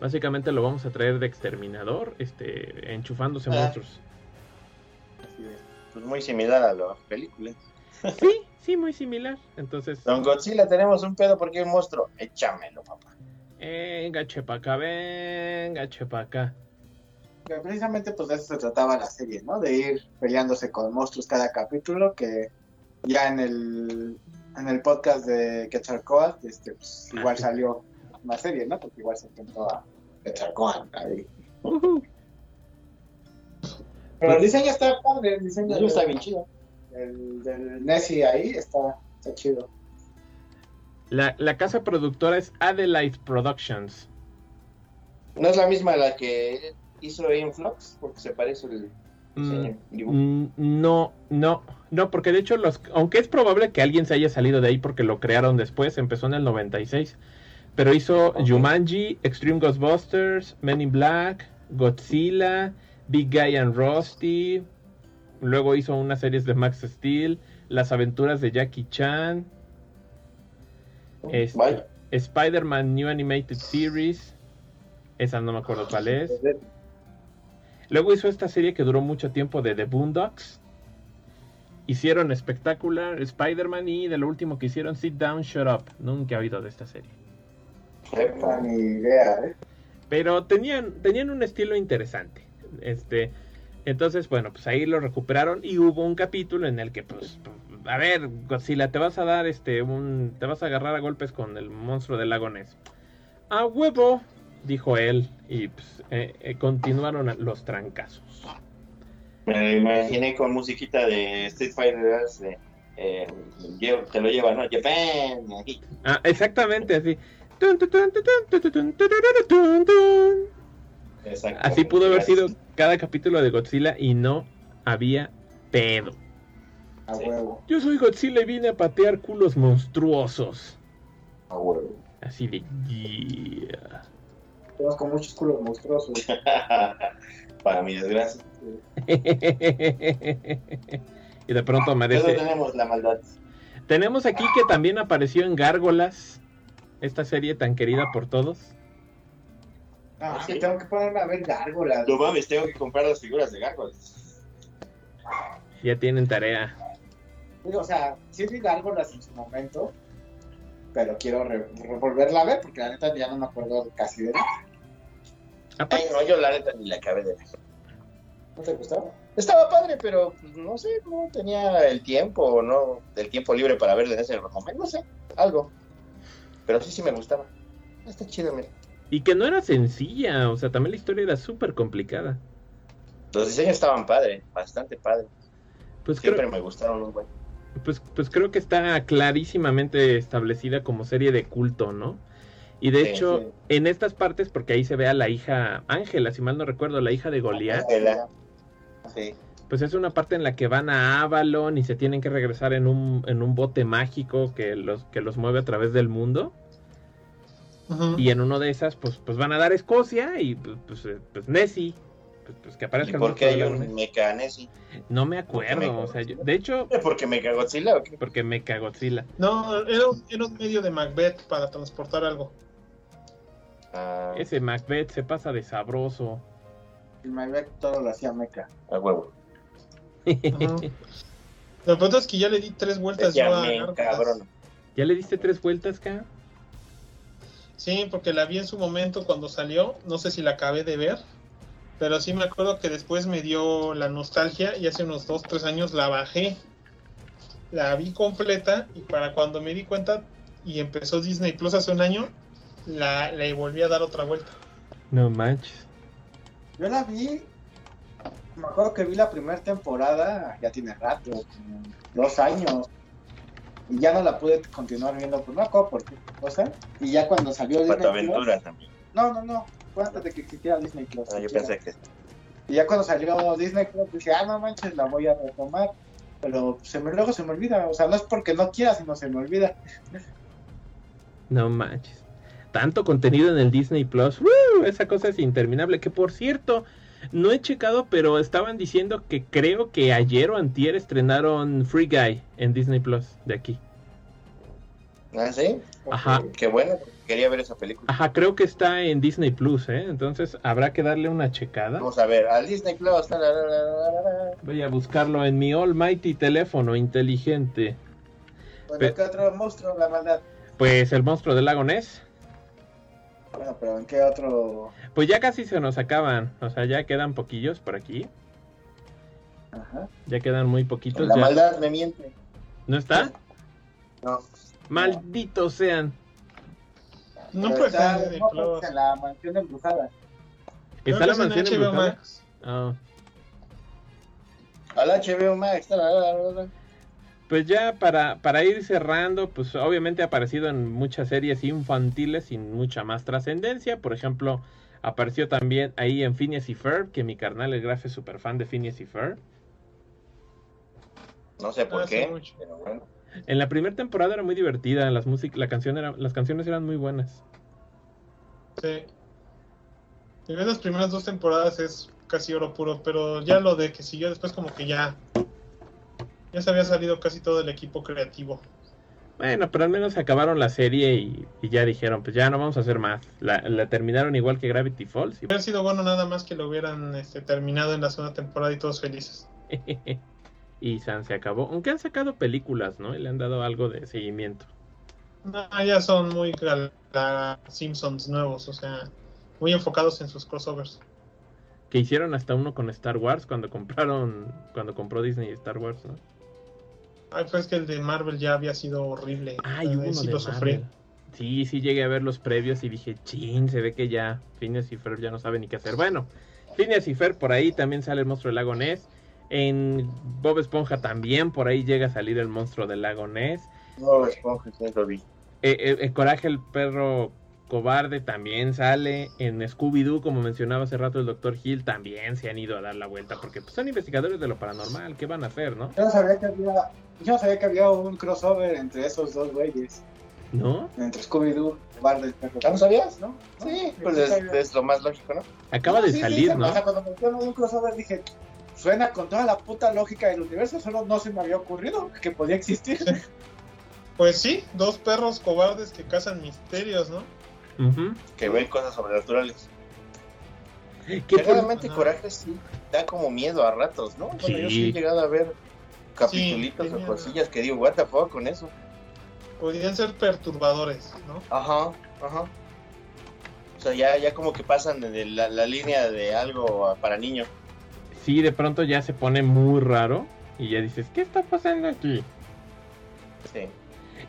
Básicamente lo vamos a traer de exterminador, este, enchufándose Ah. monstruos. Así es. Pues muy similar a las películas. Sí, sí, muy similar. Entonces, Don Godzilla, tenemos un pedo porque hay un monstruo. Échamelo, papá. venga, chepaca, venga, chepaca. que precisamente pues de eso se trataba la serie, ¿no? De ir peleándose con monstruos cada capítulo, que ya en el, en el podcast de Quetzalcoatl, este, pues, Ah, igual sí. salió una serie, ¿no? Porque igual se enfrentó a Quetzalcoatl ahí. Pero el diseño está padre, el diseño está bien chido. El del Nessie ahí está, está chido. La, la casa productora es Adelaide Productions. No es la misma la que hizo Influx, porque se parece el Mm, mm, no, no, no, porque de hecho, los, aunque es probable que alguien se haya salido de ahí porque lo crearon después, empezó en el 96, pero hizo Ok. Jumanji, Extreme Ghostbusters, Men in Black, Godzilla, Big Guy and Rusty, luego hizo unas series de Max Steel, Las aventuras de Jackie Chan, este, Vaya. Spider-Man New Animated Series, esa no me acuerdo cuál es. Luego hizo esta serie que duró mucho tiempo de The Boondocks. Hicieron espectacular Spider-Man y de lo último que hicieron Sit Down, Shut Up. Nunca he oído de esta serie. No, ni idea, ¿eh? Pero tenían, tenían un estilo interesante. Este, entonces, bueno, pues ahí lo recuperaron y hubo un capítulo en el que, pues, a ver, Godzilla, te vas a dar este, un, te vas a agarrar a golpes con el monstruo del lago Ness. A huevo, dijo él, y pues, eh, eh, continuaron los trancazos. Me lo imaginé con musiquita de Street Fighter de, eh, te lo lleva, ¿no? Japan. ahí. Ah, exactamente así. Tun, tun, tun, Así pudo haber sido cada capítulo de Godzilla y no había pedo. A Sí. huevo. Yo soy Godzilla y vine a patear culos monstruosos. A huevo. Así de yeah. Todos con muchos culos monstruosos. (laughs) Para mi desgracia. y de pronto Pero aparece. tenemos la maldad. Tenemos aquí que también apareció en Gárgolas, esta serie tan querida por todos. Ah, sí, tengo que ponerme a ver gárgolas. No mames, tengo que comprar las figuras de Gargoyles. Ya tienen tarea. Digo, o sea, sí vi gárgolas en su momento, pero quiero re- volverla a ver porque la neta ya no me acuerdo casi de nada. Ay, Aparte, no, yo la neta ni la acabé de ver. ¿No te gustaba? Estaba padre, pero pues, no sé, no tenía el tiempo, o no, el tiempo libre para verla en ese momento, no sé, algo. Pero sí, sí me gustaba. Está chido, mira. Y que no era sencilla, o sea, también la historia era súper complicada. Los diseños estaban padres, bastante padres. Pues Siempre creo, me gustaron buen. pues, pues creo que está clarísimamente establecida como serie de culto, ¿no? Y de Sí, hecho, sí. en estas partes, porque ahí se ve a la hija Ángela, si mal no recuerdo, la hija de Goliat, Ángela. Sí. pues es una parte en la que van a Avalon y se tienen que regresar en un, en un bote mágico que los, que los mueve a través del mundo. Y en uno de esas, pues, pues van a dar Escocia y pues, pues, eh, pues Nessie. Pues, pues que ¿Y aparezca por qué hay un mecha Nessie? No me acuerdo, Mecha o sea, yo- de hecho, (laughs) ¿Porque me cagó Godzilla o qué? porque me cagó Godzilla. No, era un, era un medio de Macbeth para transportar algo. Ah, Ese Macbeth se pasa de sabroso. El Macbeth todo lo hacía meca. a huevo. Ujú. Lo pronto es que ya le di tres vueltas Ya me cabrón. ¿Ya le diste tres vueltas, acá? Sí, porque la vi en su momento cuando salió. No sé si la acabé de ver. Pero sí me acuerdo que después me dio la nostalgia y hace unos dos, tres años la bajé. La vi completa y para cuando me di cuenta y empezó Disney Plus hace un año, la, le volví a dar otra vuelta. No manches. Yo la vi, me acuerdo que vi la primera temporada, ya tiene rato, como dos años. Y ya no la pude continuar viendo, no me acuerdo por qué cosa. Y ya cuando salió Disney Plus- Aventura también. No, no, no. Fue antes de que existiera Disney Plus. Ah, yo pensé que. Y ya cuando salió Disney Plus dije, ah, no manches, la voy a retomar. Pero se me, luego se me olvida. O sea, no es porque no quiera, sino se me olvida. (laughs) No manches. Tanto contenido en el Disney Plus. ¡Woo! Esa cosa es interminable. Que por cierto, no he checado, pero estaban diciendo que creo que ayer o antier estrenaron Free Guy en Disney Plus de aquí. Ah, sí. Ajá. Qué bueno, quería ver esa película. Ajá, creo que está en Disney Plus, ¿eh? Entonces habrá que darle una checada. Vamos a ver, al Disney Plus. la, la, la. Voy a buscarlo en mi almighty teléfono inteligente. Bueno, Pe- ¿qué otro monstruo, la maldad? Pues el monstruo del lago Ness. Bueno, pero ¿en qué otro? Pues ya casi se nos acaban. O sea, ya quedan poquillos por aquí. Ajá. Ya quedan muy poquitos. La ya. maldad me miente. ¿No está? No. Malditos sean. No pues está- de no, pues, en la mansión embrujada. ¿Está la mansión HBO embrujada? Max. Ah. Al HBO Max. la, la, la. Pues ya para, para ir cerrando, pues obviamente ha aparecido en muchas series infantiles sin mucha más trascendencia. Por ejemplo, apareció también ahí en Phineas y Ferb, que mi carnal el Graf es súper fan de Phineas y Ferb. No sé por qué. mucho. Pero bueno. En la primera temporada era muy divertida, las, músic- la canción era, las canciones eran muy buenas. Sí. Y las primeras dos temporadas es casi oro puro, pero ya lo de que siguió después como que ya ya se había salido casi todo el equipo creativo. Bueno, pero al menos acabaron la serie y, y ya dijeron, pues ya no vamos a hacer más. La, la terminaron igual que Gravity Falls. y Hubiera sido bueno nada más que lo hubieran este, terminado en la segunda temporada y todos felices. (laughs) y San se acabó. Aunque han sacado películas, ¿no? Y le han dado algo de seguimiento. No, ya son muy Simpsons nuevos, o sea, muy enfocados en sus crossovers. Que hicieron hasta uno con Star Wars cuando compraron, cuando compró Disney Star Wars, ¿no? Ay, pues que el de Marvel ya había sido horrible. Ay, sea, hubo uno sí de lo sufrí. Sí, sí llegué a ver los previos y dije, chin, se ve que ya Phineas y Ferb ya no saben ni qué hacer. Bueno, Phineas y Ferb por ahí también sale el monstruo del lago Ness. En Bob Esponja también por ahí llega a salir el monstruo del lago Ness. No, esponja, sí, lo vi. Eh, eh, eh, Coraje el perro cobarde también sale. En Scooby-Doo, como mencionaba hace rato el Dr. Hill, también se han ido a dar la vuelta porque pues, son investigadores de lo paranormal. ¿Qué van a hacer, no? Yo no sabía que había, yo no sabía que había un crossover entre esos dos güeyes. ¿No? Entre Scooby-Doo y Perro. ¿Ya no sabías? ¿No? ¿No? Sí, pues es, lo más lógico, ¿no? Acaba de Sí, salir, sí, ¿no? O sea, cuando me dijeron un crossover dije, suena con toda la puta lógica del universo, solo no se me había ocurrido que podía existir. Pues sí, dos perros cobardes que cazan misterios, ¿no? Que ven cosas sobrenaturales. Que Que por-. Coraje sí da como miedo a ratos, ¿no? Bueno, yo sí he llegado a ver capitulitos o cosillas que digo, what the fuck con eso. Podrían ser perturbadores, ¿no? Ajá, ajá. O sea, ya, ya como que pasan de la, la línea de algo a- para niños. Sí, de pronto ya se pone muy raro y ya dices, ¿qué está pasando aquí? Sí.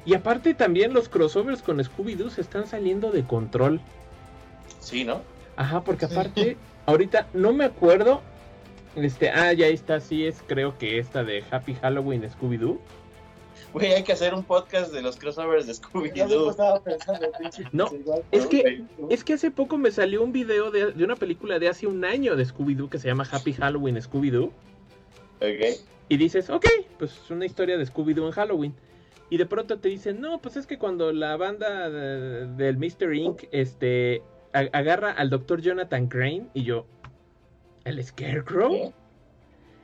Y aparte también los crossovers con Scooby-Doo se están saliendo de control. Sí, ¿no? Ajá, porque Sí. aparte, ahorita no me acuerdo. Este, ah, ya está, sí es, creo que esta de Happy Halloween Scooby-Doo. Güey, hay que hacer un podcast de los crossovers de Scooby-Doo. No, es que- Es que hace poco me salió un video de, de una película de hace un año de Scooby-Doo que se llama Happy Halloween Scooby-Doo. Ok. Y dices, ok, pues es una historia de Scooby-Doo en Halloween. Y de pronto te dicen, no, pues es que cuando la banda de- del Mr. Inc. este, agarra al Dr. Jonathan Crane y yo, ¿el Scarecrow?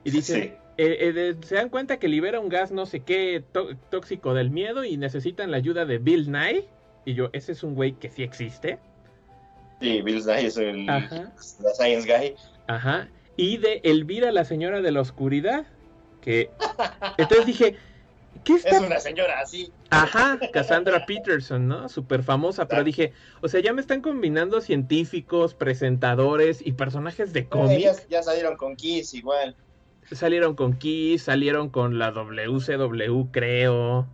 Y dicen, Sí. eh, eh, de- se dan cuenta que libera un gas no sé qué tó- tóxico del miedo y necesitan la ayuda de Bill Nye. Y yo, ese es un güey que sí existe. Sí, Bill Nye es el Ajá. la Science Guy. Ajá. Y de Elvira, la señora de la oscuridad. Que. Entonces dije, ¿qué está Es una señora así. Ajá, Cassandra Peterson, ¿no? Súper famosa, pero Claro. dije, o sea, ya me están combinando científicos, presentadores y personajes de Eh, cómic. ya, ya salieron con Kiss igual. Salieron con Kiss, salieron con la WCW, creo.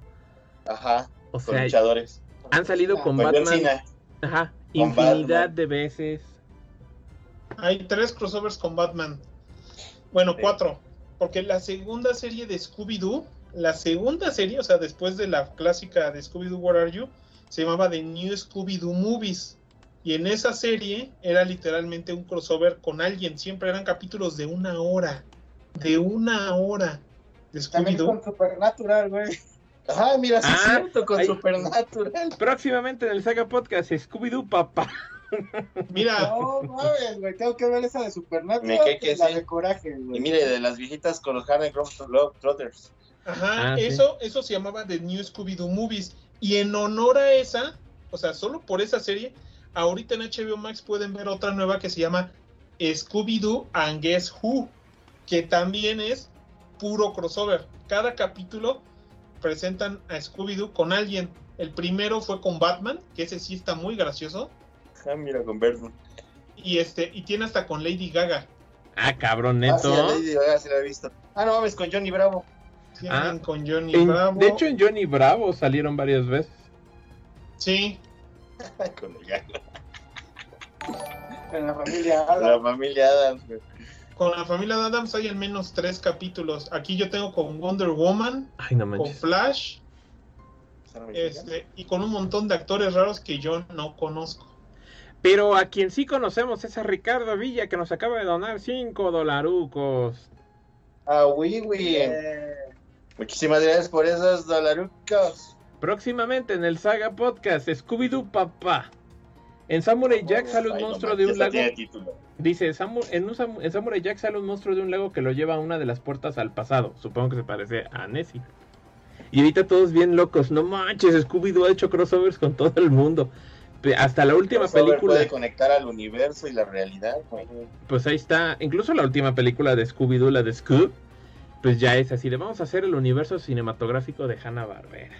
Ajá. O Con sea, luchadores. han salido con Batman, ajá, con infinidad Batman. de veces. Hay tres crossovers con Batman. Bueno, Sí. cuatro. Porque la segunda serie de Scooby-Doo, la segunda serie, o sea, después de la clásica de Scooby-Doo, Where Are You? Se llamaba The New Scooby-Doo Movies. Y en esa serie era literalmente un crossover con alguien. Siempre eran capítulos de una hora. De una hora. De También Scooby-Doo. con Supernatural, güey. Ajá, mira, sí es Ah, cierto, con ahí- Supernatural. Próximamente en el Saga Podcast, Scooby-Doo Papá. Mira, No mames, güey, tengo que ver esa de Supernatural. Me cae que y la sí. de Coraje, güey. Y mire, de las viejitas con los Harlem Globetrotters. Ajá, Ah, sí. eso, eso se llamaba The New Scooby-Doo Movies. Y en honor a esa, o sea, solo por esa serie, ahorita en HBO Max pueden ver otra nueva que se llama Scooby-Doo and Guess Who, que también es puro crossover. Cada capítulo presentan a Scooby-Doo con alguien. El primero fue con Batman, que ese sí está muy gracioso. Ah, mira, con Bergman. Y este, y tiene hasta con Lady Gaga. Ah, cabrón, Ah, sí, neto. a Lady Gaga se la he visto. Ah, no mames, con Johnny Bravo. Tienen Ah, con Johnny En- Bravo. de hecho, en Johnny Bravo salieron varias veces. sí. (laughs) con el gato. En la familia La Adams. familia Adams. Con la familia de Adams hay al menos tres capítulos. Aquí yo tengo con Wonder Woman, Ay, no con. Flash, este, y con un montón de actores raros que yo no conozco. Pero a quien sí conocemos es a Ricardo Villa, que nos acaba de donar 5 dolarucos. Ah, oui, oui. Muchísimas gracias por esos dolarucos. Próximamente en el Saga Podcast, Scooby-Doo Papá. En Samurai Jack sale un monstruo de un lago. Dice, Samu- en, un en Samurai Jack sale un monstruo de un lago que lo lleva a una de las puertas al pasado. Supongo que se parece a Nessie. Y ahorita todos bien locos. No manches, Scooby-Doo ha hecho crossovers con todo el mundo. Hasta la última Crossover película. puede conectar al universo y la realidad, güey. Pues ahí está. Incluso la última película de Scooby-Doo, la de Scoob. Pues ya es así de vamos a hacer el universo cinematográfico de Hanna-Barbera.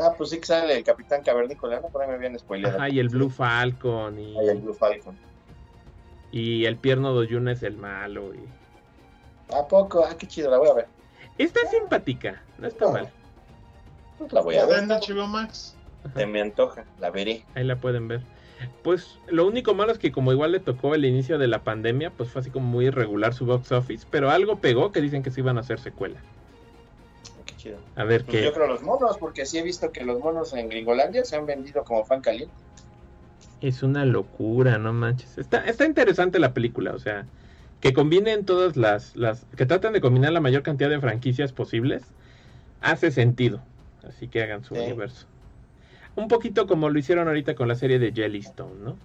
Ah, pues sí que sale el Capitán Cavernícola, ¿no? Por ahí me habían spoileado. Ajá, y el Blue Falcon y, el Blue Falcon. y el Pierno Doyuna es el malo. Y... ¿A poco? Ah, qué chido, la voy a ver. Está simpática, no está mal. Pues la voy a ¿Está ver. en HBO Max? Se me antoja, la veré. Ahí la pueden ver. Pues lo único malo es que como igual le tocó el inicio de la pandemia, pues fue así como muy irregular su box office, pero algo pegó que dicen que se iban a hacer secuela. Qué chido. A ver Pues yo qué. creo los monos, porque sí he visto que los monos en Gringolandia se han vendido como fan caliente. Es una locura, no manches. Está, está interesante la película, o sea, que combinen todas las, las, que traten de combinar la mayor cantidad de franquicias posibles, hace sentido. Así que hagan su Sí. universo. Un poquito como lo hicieron ahorita con la serie de Jellystone, ¿no?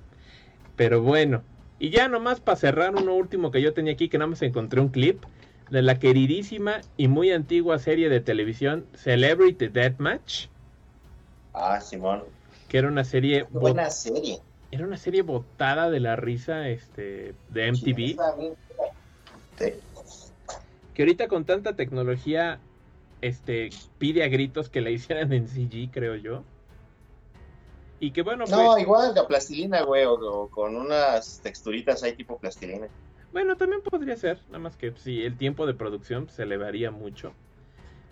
Pero bueno, y ya nomás para cerrar uno último que yo tenía aquí, que nada más encontré un clip de la queridísima y muy antigua serie de televisión Celebrity Deathmatch, Ah, Simón. que era una serie buena serie. era una serie botada de la risa este de MTV. Sí. que ahorita con tanta tecnología este pide a gritos que la hicieran en CG creo yo y que bueno No, pues, igual de plastilina, güey, o, o con unas texturitas ahí tipo plastilina. bueno también podría ser nada más que si el tiempo de producción se elevaría mucho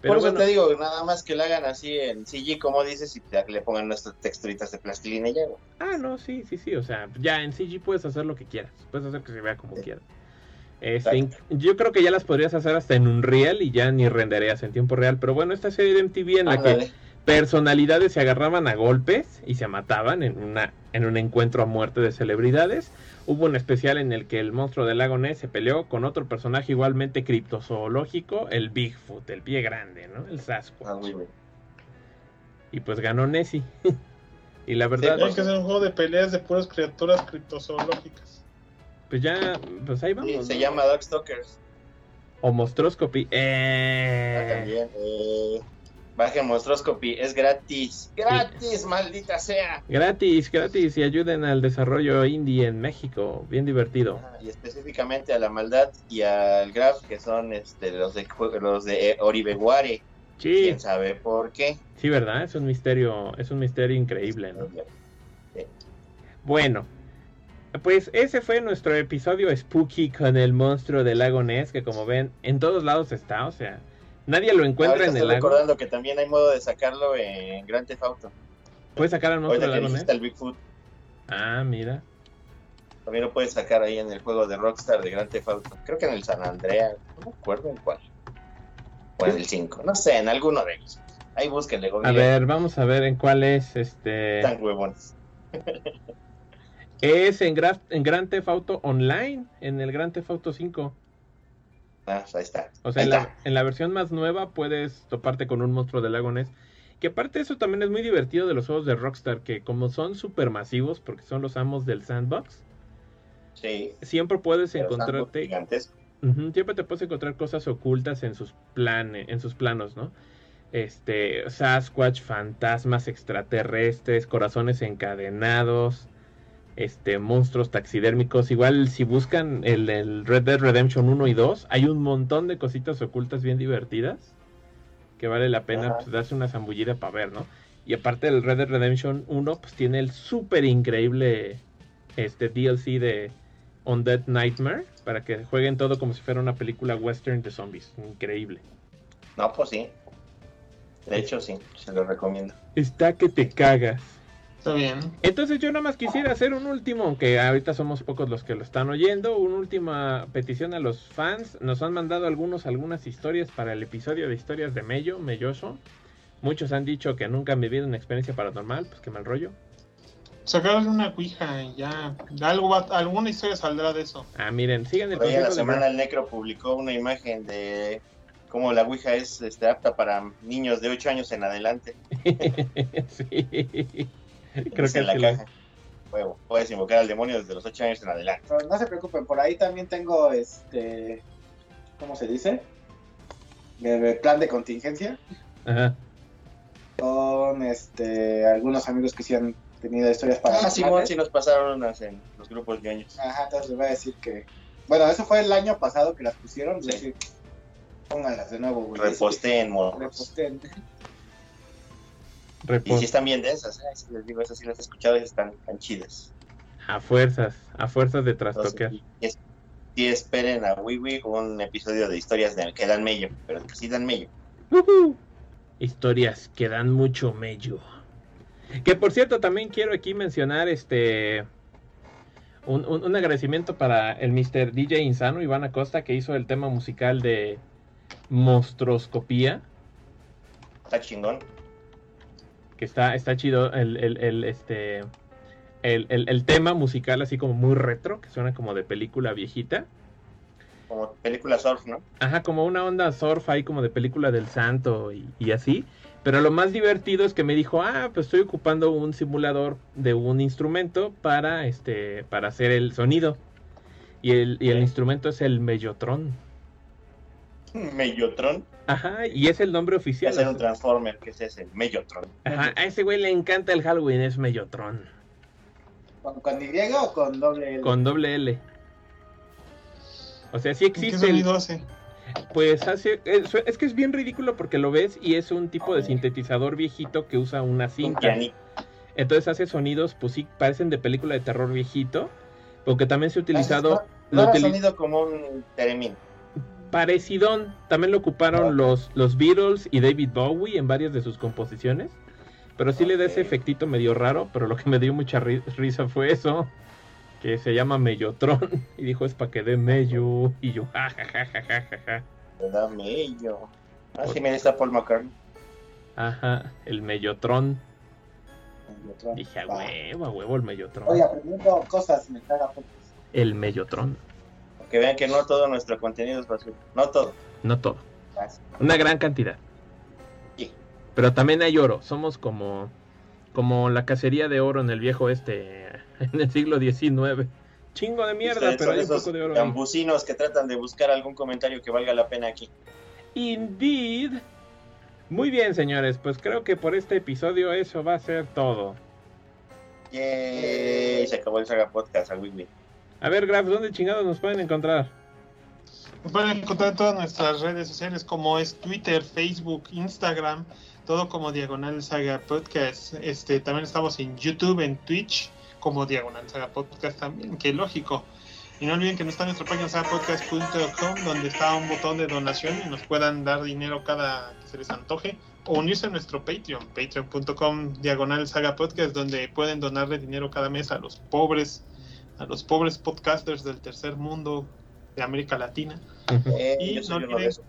pero Por eso bueno te digo, nada más que la hagan así en CG, como dices, y le pongan nuestras texturitas de plastilina y ya, güey. ah no sí sí sí o sea ya en CG puedes hacer lo que quieras puedes hacer que se vea como Sí. quieras Este, yo creo que ya las podrías hacer hasta en Unreal y ya ni renderías en tiempo real. Pero bueno, esta serie de MTV en la que. Personalidades se agarraban a golpes y se mataban en, una, en un encuentro a muerte de celebridades. Hubo un especial en el que el monstruo del lago Ness se peleó con otro personaje igualmente criptozoológico, el Bigfoot, el pie grande, ¿no? El Sasquatch. Ah. Y pues ganó Nessie. (laughs) y la verdad, Hay que hacer un juego de peleas de puras criaturas criptozoológicas. pues ya, pues ahí vamos. Sí, ¿no? se llama Dogstalkers. O Monstroscopy. Ah, Eh... también. Eh, baje Monstroscopy, es gratis. ¡Gratis, maldita sea! Gratis, gratis y ayuden al desarrollo indie en México. Bien divertido. Ah, Y específicamente a la maldad y al Graf, que son este, los de, los de eh, Oribeguare. Sí, ¿Quién sabe por qué? sí, ¿verdad? Es un misterio, es un misterio increíble, ¿no? Bueno, pues ese fue nuestro episodio spooky con el monstruo del lago Ness, que como ven, en todos lados está, o sea, nadie lo encuentra Ahorita en el lago. recordando que también hay modo de sacarlo en Grand Theft Auto. ¿Puedes sacar al monstruo del lago el Bigfoot, Ah, mira. también lo puedes sacar ahí en el juego de Rockstar de Grand Theft Auto. Creo que en el San Andreas, no me acuerdo en cuál. O en el 5, no sé, en alguno de ellos. Ahí búsquenle, A ver, vamos a ver en cuál es este. Están huevones. Es en, Gra- en Grand Theft Auto Online, en el Grand Theft Auto 5. Ah, ahí está. O sea, en la, en la versión más nueva puedes toparte con un monstruo del lago Ness. Que aparte de eso también es muy divertido de los juegos de Rockstar, que como son supermasivos, porque son los amos del sandbox, Sí. siempre puedes encontrarte. Ujú, siempre te puedes encontrar cosas ocultas en sus planes, en sus planos, ¿no? Este, Sasquatch, fantasmas extraterrestres, corazones encadenados, este, monstruos taxidérmicos. Igual si buscan el, el Red Dead Redemption 1 y 2, hay un montón de cositas ocultas bien divertidas que vale la pena pues, darse una zambullida para ver, ¿no? Y aparte del Red Dead Redemption 1, pues tiene el súper increíble este DLC de Undead Nightmare para que jueguen todo como si fuera una película western de zombies. Increíble. No, pues sí. De hecho, sí, se lo recomiendo. Está que te cagas. Está bien. Entonces yo nada más quisiera hacer un último, aunque ahorita somos pocos los que lo están oyendo, una última petición a los fans. Nos han mandado algunos algunas historias para el episodio de historias de Mello, Melloso. Muchos han dicho que nunca han vivido una experiencia paranormal, pues qué mal rollo. Sacarle una cuija y ya. Algo va- alguna historia saldrá de eso. Ah, miren, sigan el a la de semana el Necro publicó una imagen de cómo la Ouija es este, apta para niños de 8 años en adelante. (laughs) sí. (laughs) Creo que en la caja. Huevo, puedes invocar al demonio desde los 8 años en adelante. Pero no se preocupen, por ahí también tengo este. ¿Cómo se dice? De plan de contingencia. Ajá. Con este algunos amigos que sí han tenido historias para. Ah, Simón, sí nos pasaron unas en los grupos ñoños. Ajá, entonces les voy a decir que. Bueno, eso fue el año pasado que las pusieron. Es Sí. decir, pónganlas de nuevo, güey. Reposteen, morros. Reposteen. Y si están bien densas, ¿eh? Si les digo, esas sí las he escuchado y están tan chidas. A fuerzas, a fuerzas de Entonces, trastoquear. y, es- y esperen a Wiwi un episodio de historias de, que dan mello, pero que sí dan mello. Historias que dan mucho mello. Que por cierto, también quiero aquí mencionar este un, un- un agradecimiento para el Mr. DJ Insano, Iván Acosta, que hizo el tema musical de Monstroscopía. Está chingón. Que está, está chido el, el- el, este el, el- el tema musical así como muy retro, que suena como de película viejita. Como película surf, ¿no? Ajá, como una onda surf ahí como de película del santo y, y así. Pero lo más divertido es que me dijo, ah, pues estoy ocupando un simulador de un instrumento para este, para hacer el sonido. Y el, y el instrumento es el Mellotron. (laughs) Mellotron. Ajá, y es el nombre oficial. ser un Transformer, que es ese, Mellotron. Ajá, a ese güey le encanta el Halloween, es Mellotron. ¿Con, ¿Con Y o con doble L? Con doble L. O sea, sí ¿Y ¿Qué existe el, sonido hace? Pues hace, es, es que es bien ridículo porque lo ves y es un tipo de sintetizador viejito que usa una Un cinta. Entonces hace sonidos, pues sí, parecen de película de terror viejito, porque también se ha utilizado, No, lo no, utili- sonido como un teremín. Parecidón, también lo ocuparon los, los Beatles y David Bowie en varias de sus composiciones, pero sí le da ese efectito medio raro, pero lo que me dio mucha ri- risa fue eso, que se llama Mellotron, (laughs) y dijo es para que dé mello, y yo, ja, ja, ja, ja, ja, ja, ja. Me da mello. Ah, sí, mira, está Paul McCartney. ajá, el Mellotron, dije, a huevo, a huevo el Mellotron, Oye, aprendiendo cosas me caga pues. el Mellotron, Que vean que no todo nuestro contenido es basura. No todo. no todo. Una gran cantidad. Sí. Pero también hay oro. Somos como, como la cacería de oro en el viejo este, (laughs) en el siglo XIX. Chingo de mierda, Ustedes pero hay un poco de oro. ahí. que tratan de buscar algún comentario que valga la pena aquí. Indeed. Muy bien, señores. Pues creo que por este episodio eso va a ser todo. Yay, se acabó el Saga Podcast, a Wiwi. A ver, Graf, ¿dónde chingados nos pueden encontrar? Nos pueden encontrar en todas nuestras redes sociales como es Twitter, Facebook, Instagram, todo como Diagonal Saga Podcast. Este, también estamos en YouTube, en Twitch, como Diagonal Saga Podcast también, que lógico. Y no olviden que no está nuestra página sagapodcast.com donde está un botón de donación y nos puedan dar dinero cada que se les antoje. O unirse a nuestro Patreon, patreon.com diagonal saga podcast, donde pueden donarle dinero cada mes a los pobres, a los pobres podcasters del tercer mundo de América Latina. Eh, Y no olviden- esos.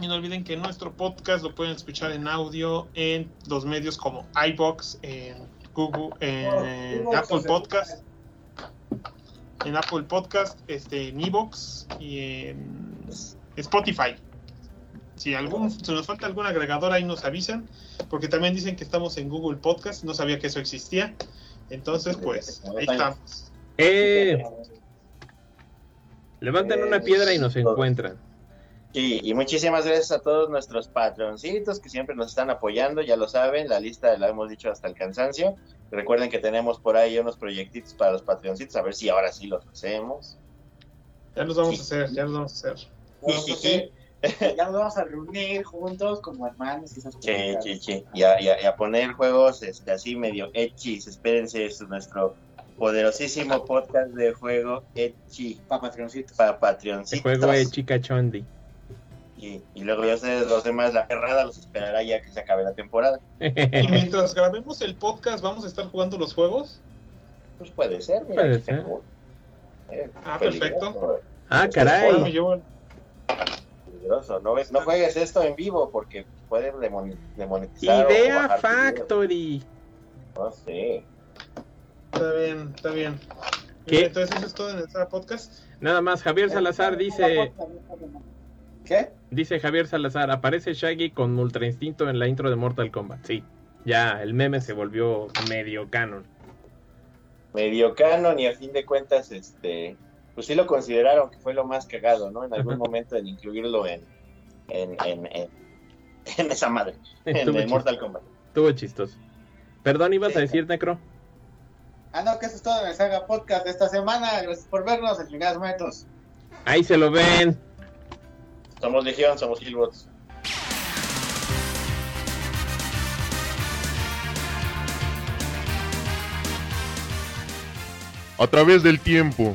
Y no olviden que nuestro podcast lo pueden escuchar en audio en los medios como iBox, en Google, en Oh, Apple Podcast, en Apple Podcast, este, en Evox y en Spotify. Si algún, si nos falta algún agregador ahí nos avisan, porque también dicen que estamos en Google Podcast, no sabía que eso existía. Entonces, pues, ahí estamos. ¡Eh! Levanten una Eh, piedra y nos todo. encuentran. Sí, y muchísimas gracias a todos nuestros patroncitos que siempre nos están apoyando, ya lo saben, la lista la hemos dicho hasta el cansancio. Recuerden que tenemos por ahí unos proyectitos para los patroncitos, a ver si ahora sí los hacemos. Ya los vamos a hacer, ya los vamos a hacer. Vamos a hacer- (laughs) Ya nos vamos a reunir juntos como hermanos y esas Che, cosas. che, che. Y a, y a- y a poner juegos este, así medio hechis, espérense, es nuestro poderosísimo podcast de juego Echi Pa' Patreoncitos. para El Patreoncitos. juego de Chica Chondi. Y, y luego ya ustedes los demás, la perrada los esperará ya que se acabe la temporada. (laughs) Y mientras grabemos el podcast, ¿vamos a estar jugando los juegos? Pues puede ser, mira. Puede ser. tengo- eh, Ah, perfecto. ah, caray. Peligroso. No, ves, no juegues esto en vivo porque puede demon- demonetizar. Idea. Factory. No sé. Está bien, está bien. ¿Qué? Entonces eso es todo en el podcast. Nada más, Javier Salazar dice, ¿Qué? dice Javier Salazar, aparece Shaggy con Ultra Instinto en la intro de Mortal Kombat. Sí, ya el meme se volvió medio canon. Medio canon y a fin de cuentas, este, pues sí lo consideraron que fue lo más cagado, ¿no? En algún momento en incluirlo en, en, en, en, (laughs) en esa madre, en el Mortal Kombat. estuvo chistoso. Perdón, ibas Sí. a decir, Necro. Ah, no, que eso es todo en el Saga Podcast de esta semana. Gracias por vernos, el chingados maetos. Ahí se lo ven. Somos Legión, somos Killbots. a través del tiempo,